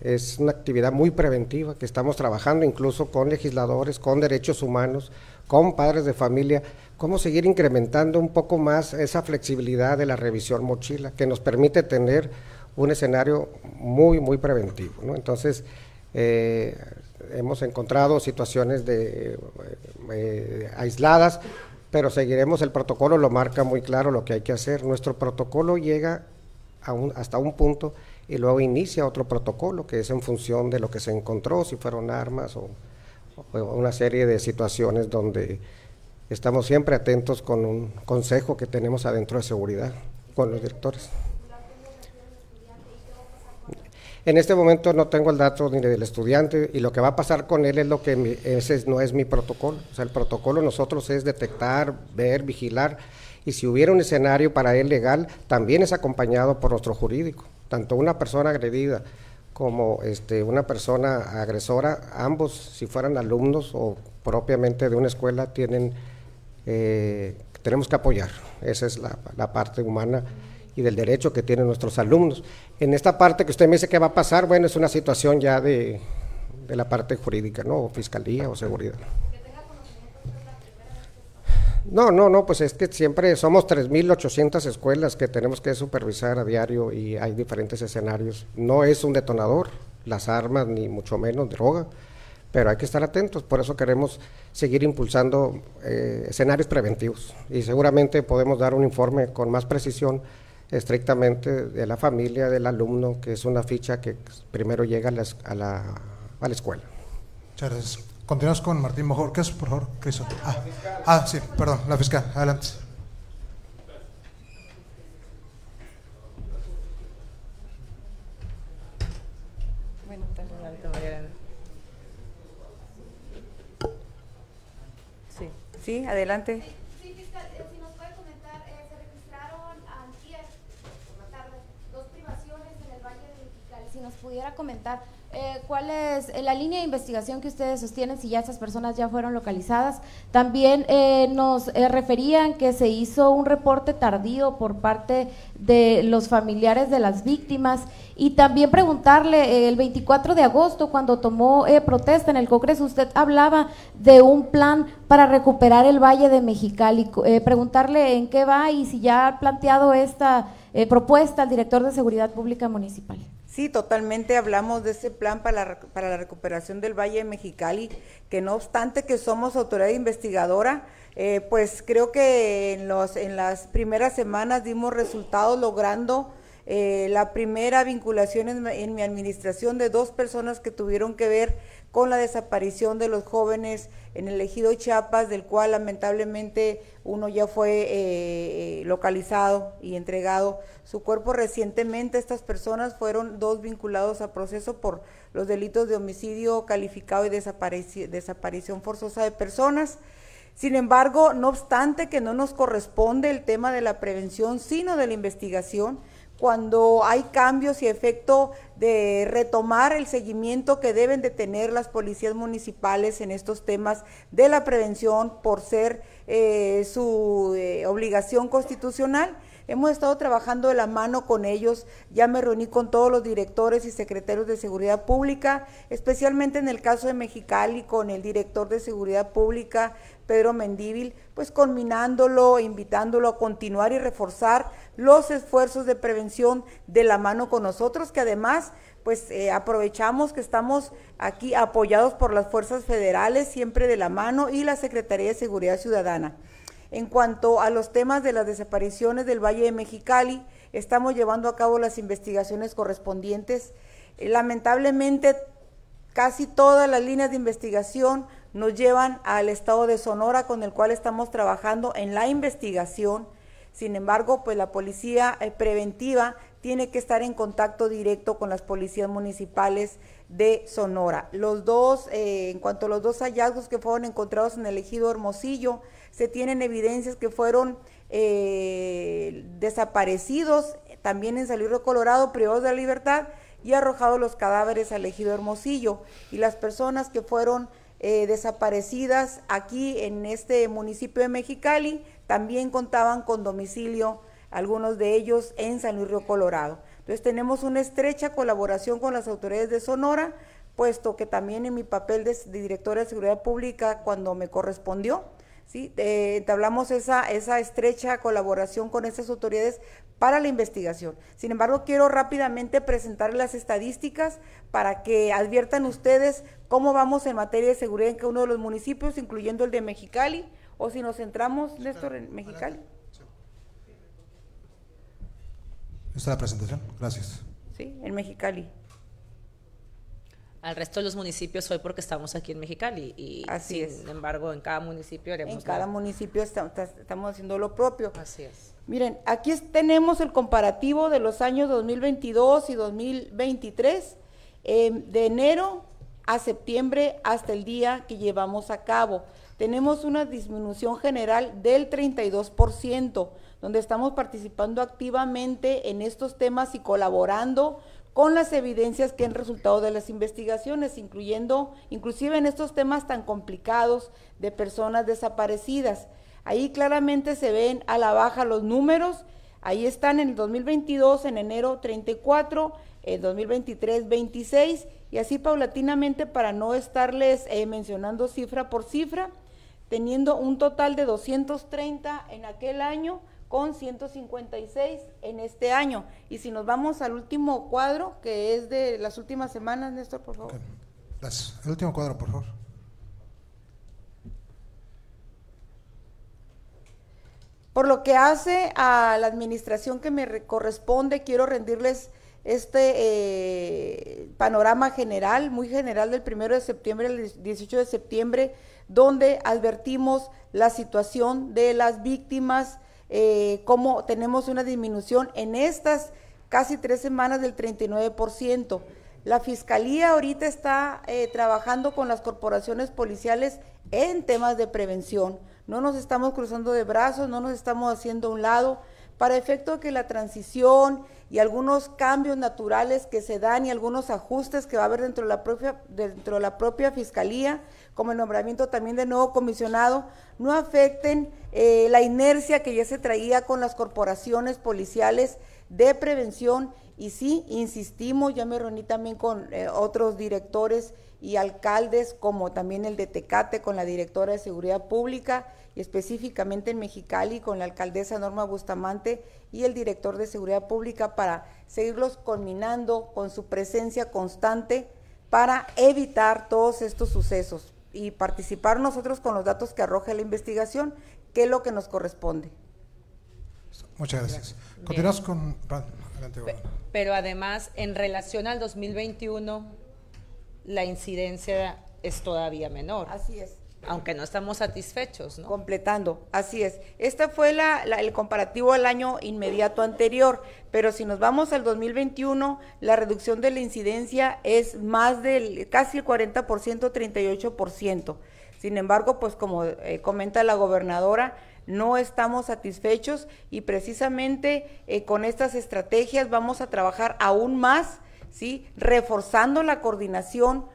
es una actividad muy preventiva que estamos trabajando incluso con legisladores, con derechos humanos, con padres de familia, cómo seguir incrementando un poco más esa flexibilidad de la revisión mochila que nos permite tener un escenario muy, muy preventivo. Entonces, eh, hemos encontrado situaciones de, eh, aisladas, pero seguiremos el protocolo, lo marca muy claro lo que hay que hacer. Nuestro protocolo llega hasta un punto y luego inicia otro protocolo que es en función de lo que se encontró, si fueron armas o, o una serie de situaciones donde estamos siempre atentos con un consejo que tenemos adentro de seguridad con los directores. En este momento no tengo el dato ni del estudiante y lo que va a pasar con él es lo que ese no es mi protocolo. O sea, el protocolo nosotros es detectar, ver, vigilar y si hubiera un escenario para él legal, también es acompañado por nuestro jurídico. Tanto una persona agredida como este, una persona agresora, ambos, si fueran alumnos o propiamente de una escuela, tienen, eh, tenemos que apoyar. Esa es la parte humana y del derecho que tienen nuestros alumnos. En esta parte que usted me dice que va a pasar, bueno, es una situación ya de, la parte jurídica, ¿no? O fiscalía o seguridad. No, no, no, pues es que siempre somos 3.800 escuelas que tenemos que supervisar a diario y hay diferentes escenarios. No es un detonador, las armas, ni mucho menos droga, pero hay que estar atentos, por eso queremos seguir impulsando eh, escenarios preventivos y seguramente podemos dar un informe con más precisión estrictamente de la familia del alumno, que es una ficha que primero llega a la, a la, a la escuela. Muchas gracias. Continuamos con Martín es, por favor, Cristo. Ah, ah, sí, perdón, la fiscal, adelante. Sí, sí, adelante. Sí, fiscal, eh, si nos puede comentar, eh, se registraron antier, por la tarde, dos privaciones en el Valle de Mexicali. Si nos pudiera comentar eh, ¿Cuál es eh, la línea de investigación que ustedes sostienen si ya esas personas ya fueron localizadas? También eh, nos referían que se hizo un reporte tardío por parte de los familiares de las víctimas y también preguntarle, el 24 de agosto, cuando tomó protesta en el Congreso, usted hablaba de un plan para recuperar el Valle de Mexicali. preguntarle en qué va y si ya ha planteado esta propuesta al director de Seguridad Pública Municipal. Sí, totalmente hablamos de ese plan para la, para la recuperación del Valle de Mexicali, que no obstante que somos autoridad investigadora, eh, pues creo que en, los, en las primeras semanas dimos resultados logrando eh, la primera vinculación en, en, mi administración de dos personas que tuvieron que ver con la desaparición de los jóvenes en el ejido Chiapas, del cual lamentablemente uno ya fue eh, localizado y entregado su cuerpo recientemente. Estas personas fueron dos vinculados a proceso por los delitos de homicidio calificado y desaparición forzosa de personas. Sin embargo, no obstante que no nos corresponde el tema de la prevención, sino de la investigación, cuando hay cambios y efecto de retomar el seguimiento que deben de tener las policías municipales en estos temas de la prevención por ser eh, su eh, obligación constitucional. Hemos estado trabajando de la mano con ellos, ya me reuní con todos los directores y secretarios de seguridad pública, especialmente en el caso de Mexicali con el director de seguridad pública, Pedro Mendíbil, pues culminándolo, invitándolo a continuar y reforzar los esfuerzos de prevención de la mano con nosotros, que además pues eh, aprovechamos que estamos aquí apoyados por las fuerzas federales, siempre de la mano, y la Secretaría de Seguridad Ciudadana. En cuanto a los temas de las desapariciones del Valle de Mexicali, estamos llevando a cabo las investigaciones correspondientes. Eh, lamentablemente, casi todas las líneas de investigación nos llevan al estado de Sonora con el cual estamos trabajando en la investigación. Sin embargo, pues la policía eh, preventiva tiene que estar en contacto directo con las policías municipales de Sonora. Los dos, eh, en cuanto a los dos hallazgos que fueron encontrados en el ejido Hermosillo, se tienen evidencias que fueron eh, desaparecidos también en Salirro Colorado, privados de la libertad y arrojados los cadáveres al ejido Hermosillo. Y las personas que fueron eh, desaparecidas aquí en este municipio de Mexicali también contaban con domicilio, algunos de ellos en San Luis Río Colorado. Entonces tenemos una estrecha colaboración con las autoridades de Sonora, puesto que también en mi papel de, directora de Seguridad Pública, cuando me correspondió, ¿sí? Eh, entablamos esa, esa estrecha colaboración con estas autoridades para la investigación. Sin embargo, quiero rápidamente presentar las estadísticas para que adviertan ustedes cómo vamos en materia de seguridad en cada uno de los municipios, incluyendo el de Mexicali, o si nos centramos, Néstor, en Mexicali. ¿Esta es la presentación? Gracias. Sí, en Mexicali al resto de los municipios hoy porque estamos aquí en Mexicali y Así sin embargo en cada municipio haremos en cada municipio estamos haciendo lo propio. Así es. Miren aquí tenemos el comparativo de los años 2022 y 2023 em, de enero a septiembre hasta el día que llevamos a cabo. Tenemos una disminución general del 32%, donde estamos participando activamente en estos temas y colaborando con las evidencias que han resultado de las investigaciones, incluyendo, inclusive en estos temas tan complicados de personas desaparecidas. Ahí claramente se ven a la baja los números, ahí están en el 2022, en enero 34, en 2023 26, y así paulatinamente para no estarles eh, mencionando cifra por cifra, teniendo un total de 230 en aquel año con 156 en este año. Y si nos vamos al último cuadro, que es de las últimas semanas, Néstor, por favor. El último cuadro, por favor. Por lo que hace a la administración que me corresponde, quiero rendirles este eh, panorama general, muy general del primero de septiembre al 18 de septiembre, donde advertimos la situación de las víctimas, eh, cómo tenemos una disminución en estas casi tres semanas del 39%. La Fiscalía ahorita está eh, trabajando con las corporaciones policiales en temas de prevención no nos estamos cruzando de brazos, no nos estamos haciendo a un lado, para efecto que la transición y algunos cambios naturales que se dan y algunos ajustes que va a haber dentro de la propia, dentro de la propia fiscalía, como el nombramiento también de nuevo comisionado, no afecten eh, la inercia que ya se traía con las corporaciones policiales de prevención. Y sí, insistimos, ya me reuní también con eh, otros directores y alcaldes, como también el de Tecate con la directora de Seguridad Pública y específicamente en Mexicali con la alcaldesa Norma Bustamante y el director de Seguridad Pública para seguirlos culminando con su presencia constante para evitar todos estos sucesos y participar nosotros con los datos que arroja la investigación, que es lo que nos corresponde. Muchas gracias. Continuamos con... Pero además, en relación al 2021 la incidencia es todavía menor. Así es. Aunque no estamos satisfechos, ¿no? Completando, así es. Este fue la, el comparativo al año inmediato anterior, pero si nos vamos al 2021, la reducción de la incidencia es más del casi el 40%, 38%. Sin embargo, pues como eh, comenta la gobernadora, no estamos satisfechos y precisamente eh, con estas estrategias vamos a trabajar aún más ¿sí? reforzando la coordinación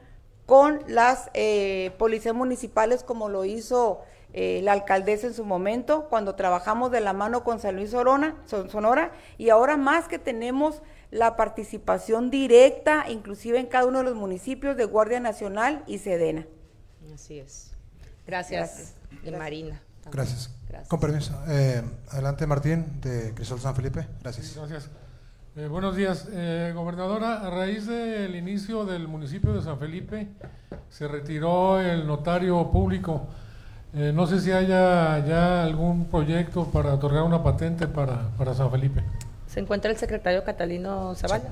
con las eh, policías municipales como lo hizo eh, la alcaldesa en su momento, cuando trabajamos de la mano con San Luis Sonora, y ahora más que tenemos la participación directa, inclusive en cada uno de los municipios de Guardia Nacional y Sedena. Así es. Gracias, Marina. Gracias. Con permiso. Eh, adelante, Martín, de Crisol San Felipe. Gracias. Gracias. Eh, buenos días, eh, gobernadora. A raíz del inicio del municipio de San Felipe, se retiró el notario público. Eh, no sé si haya ya algún proyecto para otorgar una patente para, para San Felipe. ¿Se encuentra el secretario Catalino Zavala?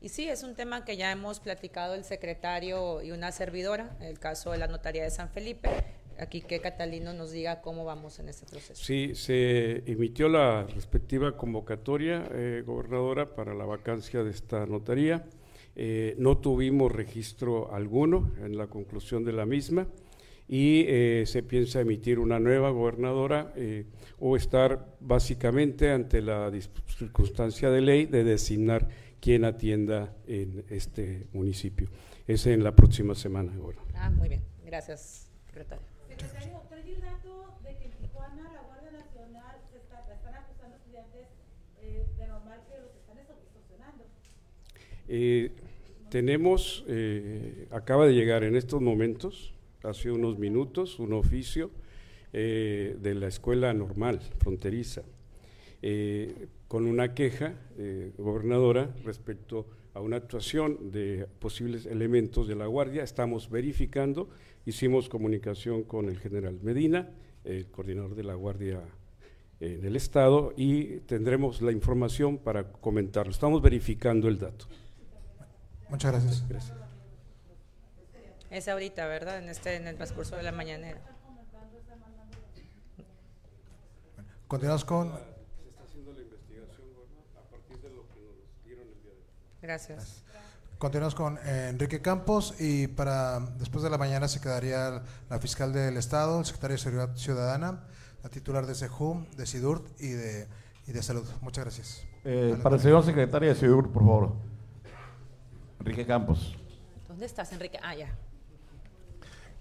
Y sí, es un tema que ya hemos platicado el secretario y una servidora, el caso de la notaría de San Felipe aquí que Catalino nos diga cómo vamos en este proceso. Sí, se emitió la respectiva convocatoria, eh, gobernadora, para la vacancia de esta notaría. Eh, no tuvimos registro alguno en la conclusión de la misma y eh, se piensa emitir una nueva gobernadora o estar básicamente ante la circunstancia de ley de designar quién atienda en este municipio. Es en la próxima semana. Ahora. Ah, muy bien. Gracias, secretario. Trae el dato de que en Tijuana la Guardia Nacional se está, estudiantes eh, de normal que los están. Eh, tenemos, eh, acaba de llegar en estos momentos, hace unos minutos, un oficio de la escuela normal, fronteriza, con una queja gobernadora respecto a una actuación de posibles elementos de la Guardia. Estamos verificando Hicimos comunicación con el general Medina, el coordinador de la Guardia en el Estado, y tendremos la información para comentarlo. Estamos verificando el dato. Muchas gracias. gracias. Es ahorita, ¿verdad? En, este, en el transcurso de la mañanera. Continuamos con... Se está haciendo la investigación, a partir de lo que nos dieron el día de hoy. Gracias. Continuamos con eh, Enrique Campos y para después de la mañana se quedaría la fiscal del Estado, el secretario de Seguridad Ciudadana, la titular de SEJUM, de SIDURT y de, y de Salud. Muchas gracias. Eh, para el señor secretario de SIDURT, por favor. Enrique Campos. ¿Dónde estás, Enrique? Ah, ya.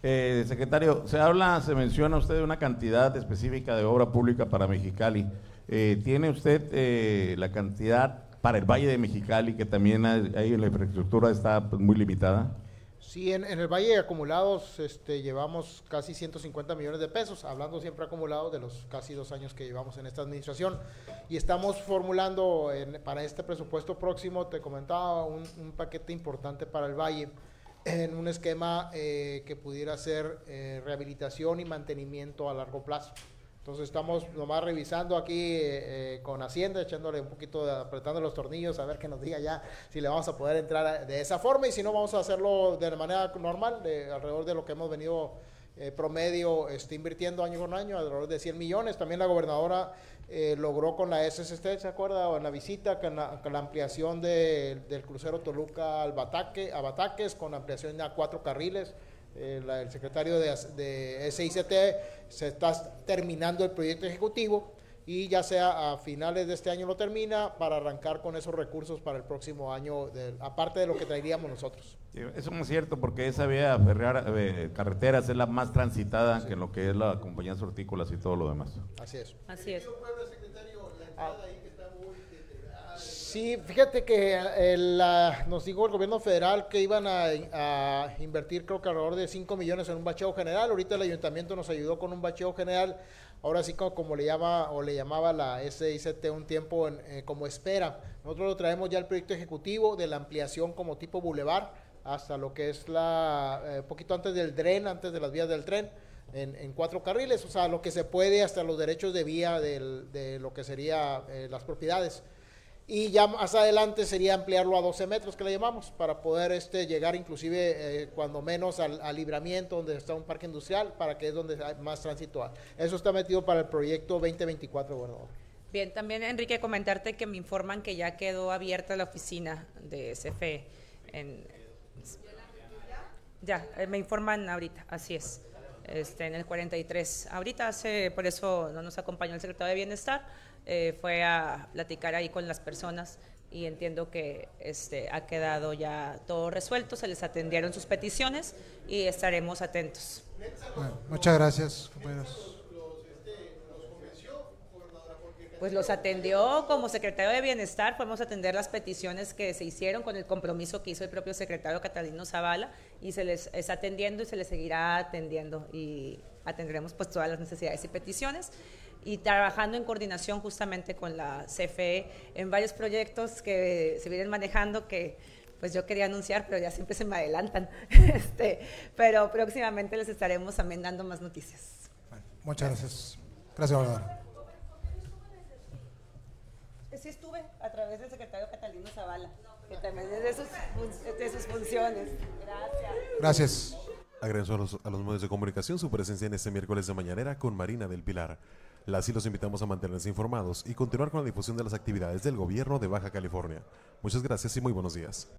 Eh, secretario, se habla, se menciona usted de una cantidad específica de obra pública para Mexicali. ¿Tiene usted la cantidad para el Valle de Mexicali, que también ahí la infraestructura está pues, muy limitada? Sí, en, el Valle acumulados este, llevamos casi 150 millones de pesos, hablando siempre acumulados de los casi dos años que llevamos en esta administración. Y estamos formulando para este presupuesto próximo, te comentaba, un, paquete importante para el Valle en un esquema eh, que pudiera ser eh, rehabilitación y mantenimiento a largo plazo. Entonces estamos nomás revisando aquí eh, eh, con Hacienda, echándole un poquito, de, apretando los tornillos, a ver que nos diga ya si le vamos a poder entrar de esa forma y si no vamos a hacerlo de manera normal, de, alrededor de lo que hemos venido eh, promedio este, invirtiendo año con año, alrededor de 100 millones. También la gobernadora logró con la SST, ¿se acuerda? O en la visita, con la, ampliación del crucero Toluca al Bataque, a Bataques, con ampliación a cuatro carriles el secretario de, de SICT se está terminando el proyecto ejecutivo y ya sea a finales de este año lo termina para arrancar con esos recursos para el próximo año, aparte de lo que traeríamos nosotros. eso no es cierto porque esa vía ferrear, eh, carreteras es la más transitada que lo que es la compañía hortícolas y todo lo demás. Así es. Así es. Sí, fíjate que nos dijo el gobierno federal que iban a, invertir creo que alrededor de 5 millones en un bacheo general. Ahorita el ayuntamiento nos ayudó con un bacheo general. Ahora sí como, le llama o le llamaba la SICT un tiempo eh, como espera. Nosotros lo traemos ya el proyecto ejecutivo de la ampliación como tipo bulevar hasta lo que es la eh, poquito antes del tren, antes de las vías del tren. En, cuatro carriles, o sea, lo que se puede hasta los derechos de vía de lo que sería eh, las propiedades y ya más adelante sería ampliarlo a 12 metros que le llamamos para poder este llegar inclusive eh, cuando menos al, libramiento donde está un parque industrial para que es donde hay más tránsito. Eso está metido para el proyecto 2024, gobernador. Bien, también Enrique comentarte que me informan que ya quedó abierta la oficina de CFE. En, ya, eh, me informan ahorita, así es. Este, en el 43. Ahorita hace, por eso no nos acompañó el secretario de Bienestar, eh, fue a platicar ahí con las personas y entiendo que este, ha quedado ya todo resuelto, se les atendieron sus peticiones y estaremos atentos. muchas gracias, compañeros. Pues los atendió como secretario de Bienestar, podemos atender las peticiones que se hicieron con el compromiso que hizo el propio secretario Catalino Zavala y se les está atendiendo y se les seguirá atendiendo y atendremos pues todas las necesidades y peticiones y trabajando en coordinación justamente con la CFE en varios proyectos que se vienen manejando que pues yo quería anunciar, pero ya siempre se me adelantan. este, pero próximamente les estaremos también dando más noticias. muchas gracias. Gracias, gobernador. Sí estuve a través del secretario Catalino Zavala, que también es de sus, de sus funciones. Gracias. Gracias. Agradezco a los, a los medios de comunicación su presencia en este miércoles de mañanera con Marina del Pilar. Así los invitamos a mantenerse informados y continuar con la difusión de las actividades del gobierno de Baja California. Muchas gracias y muy buenos días.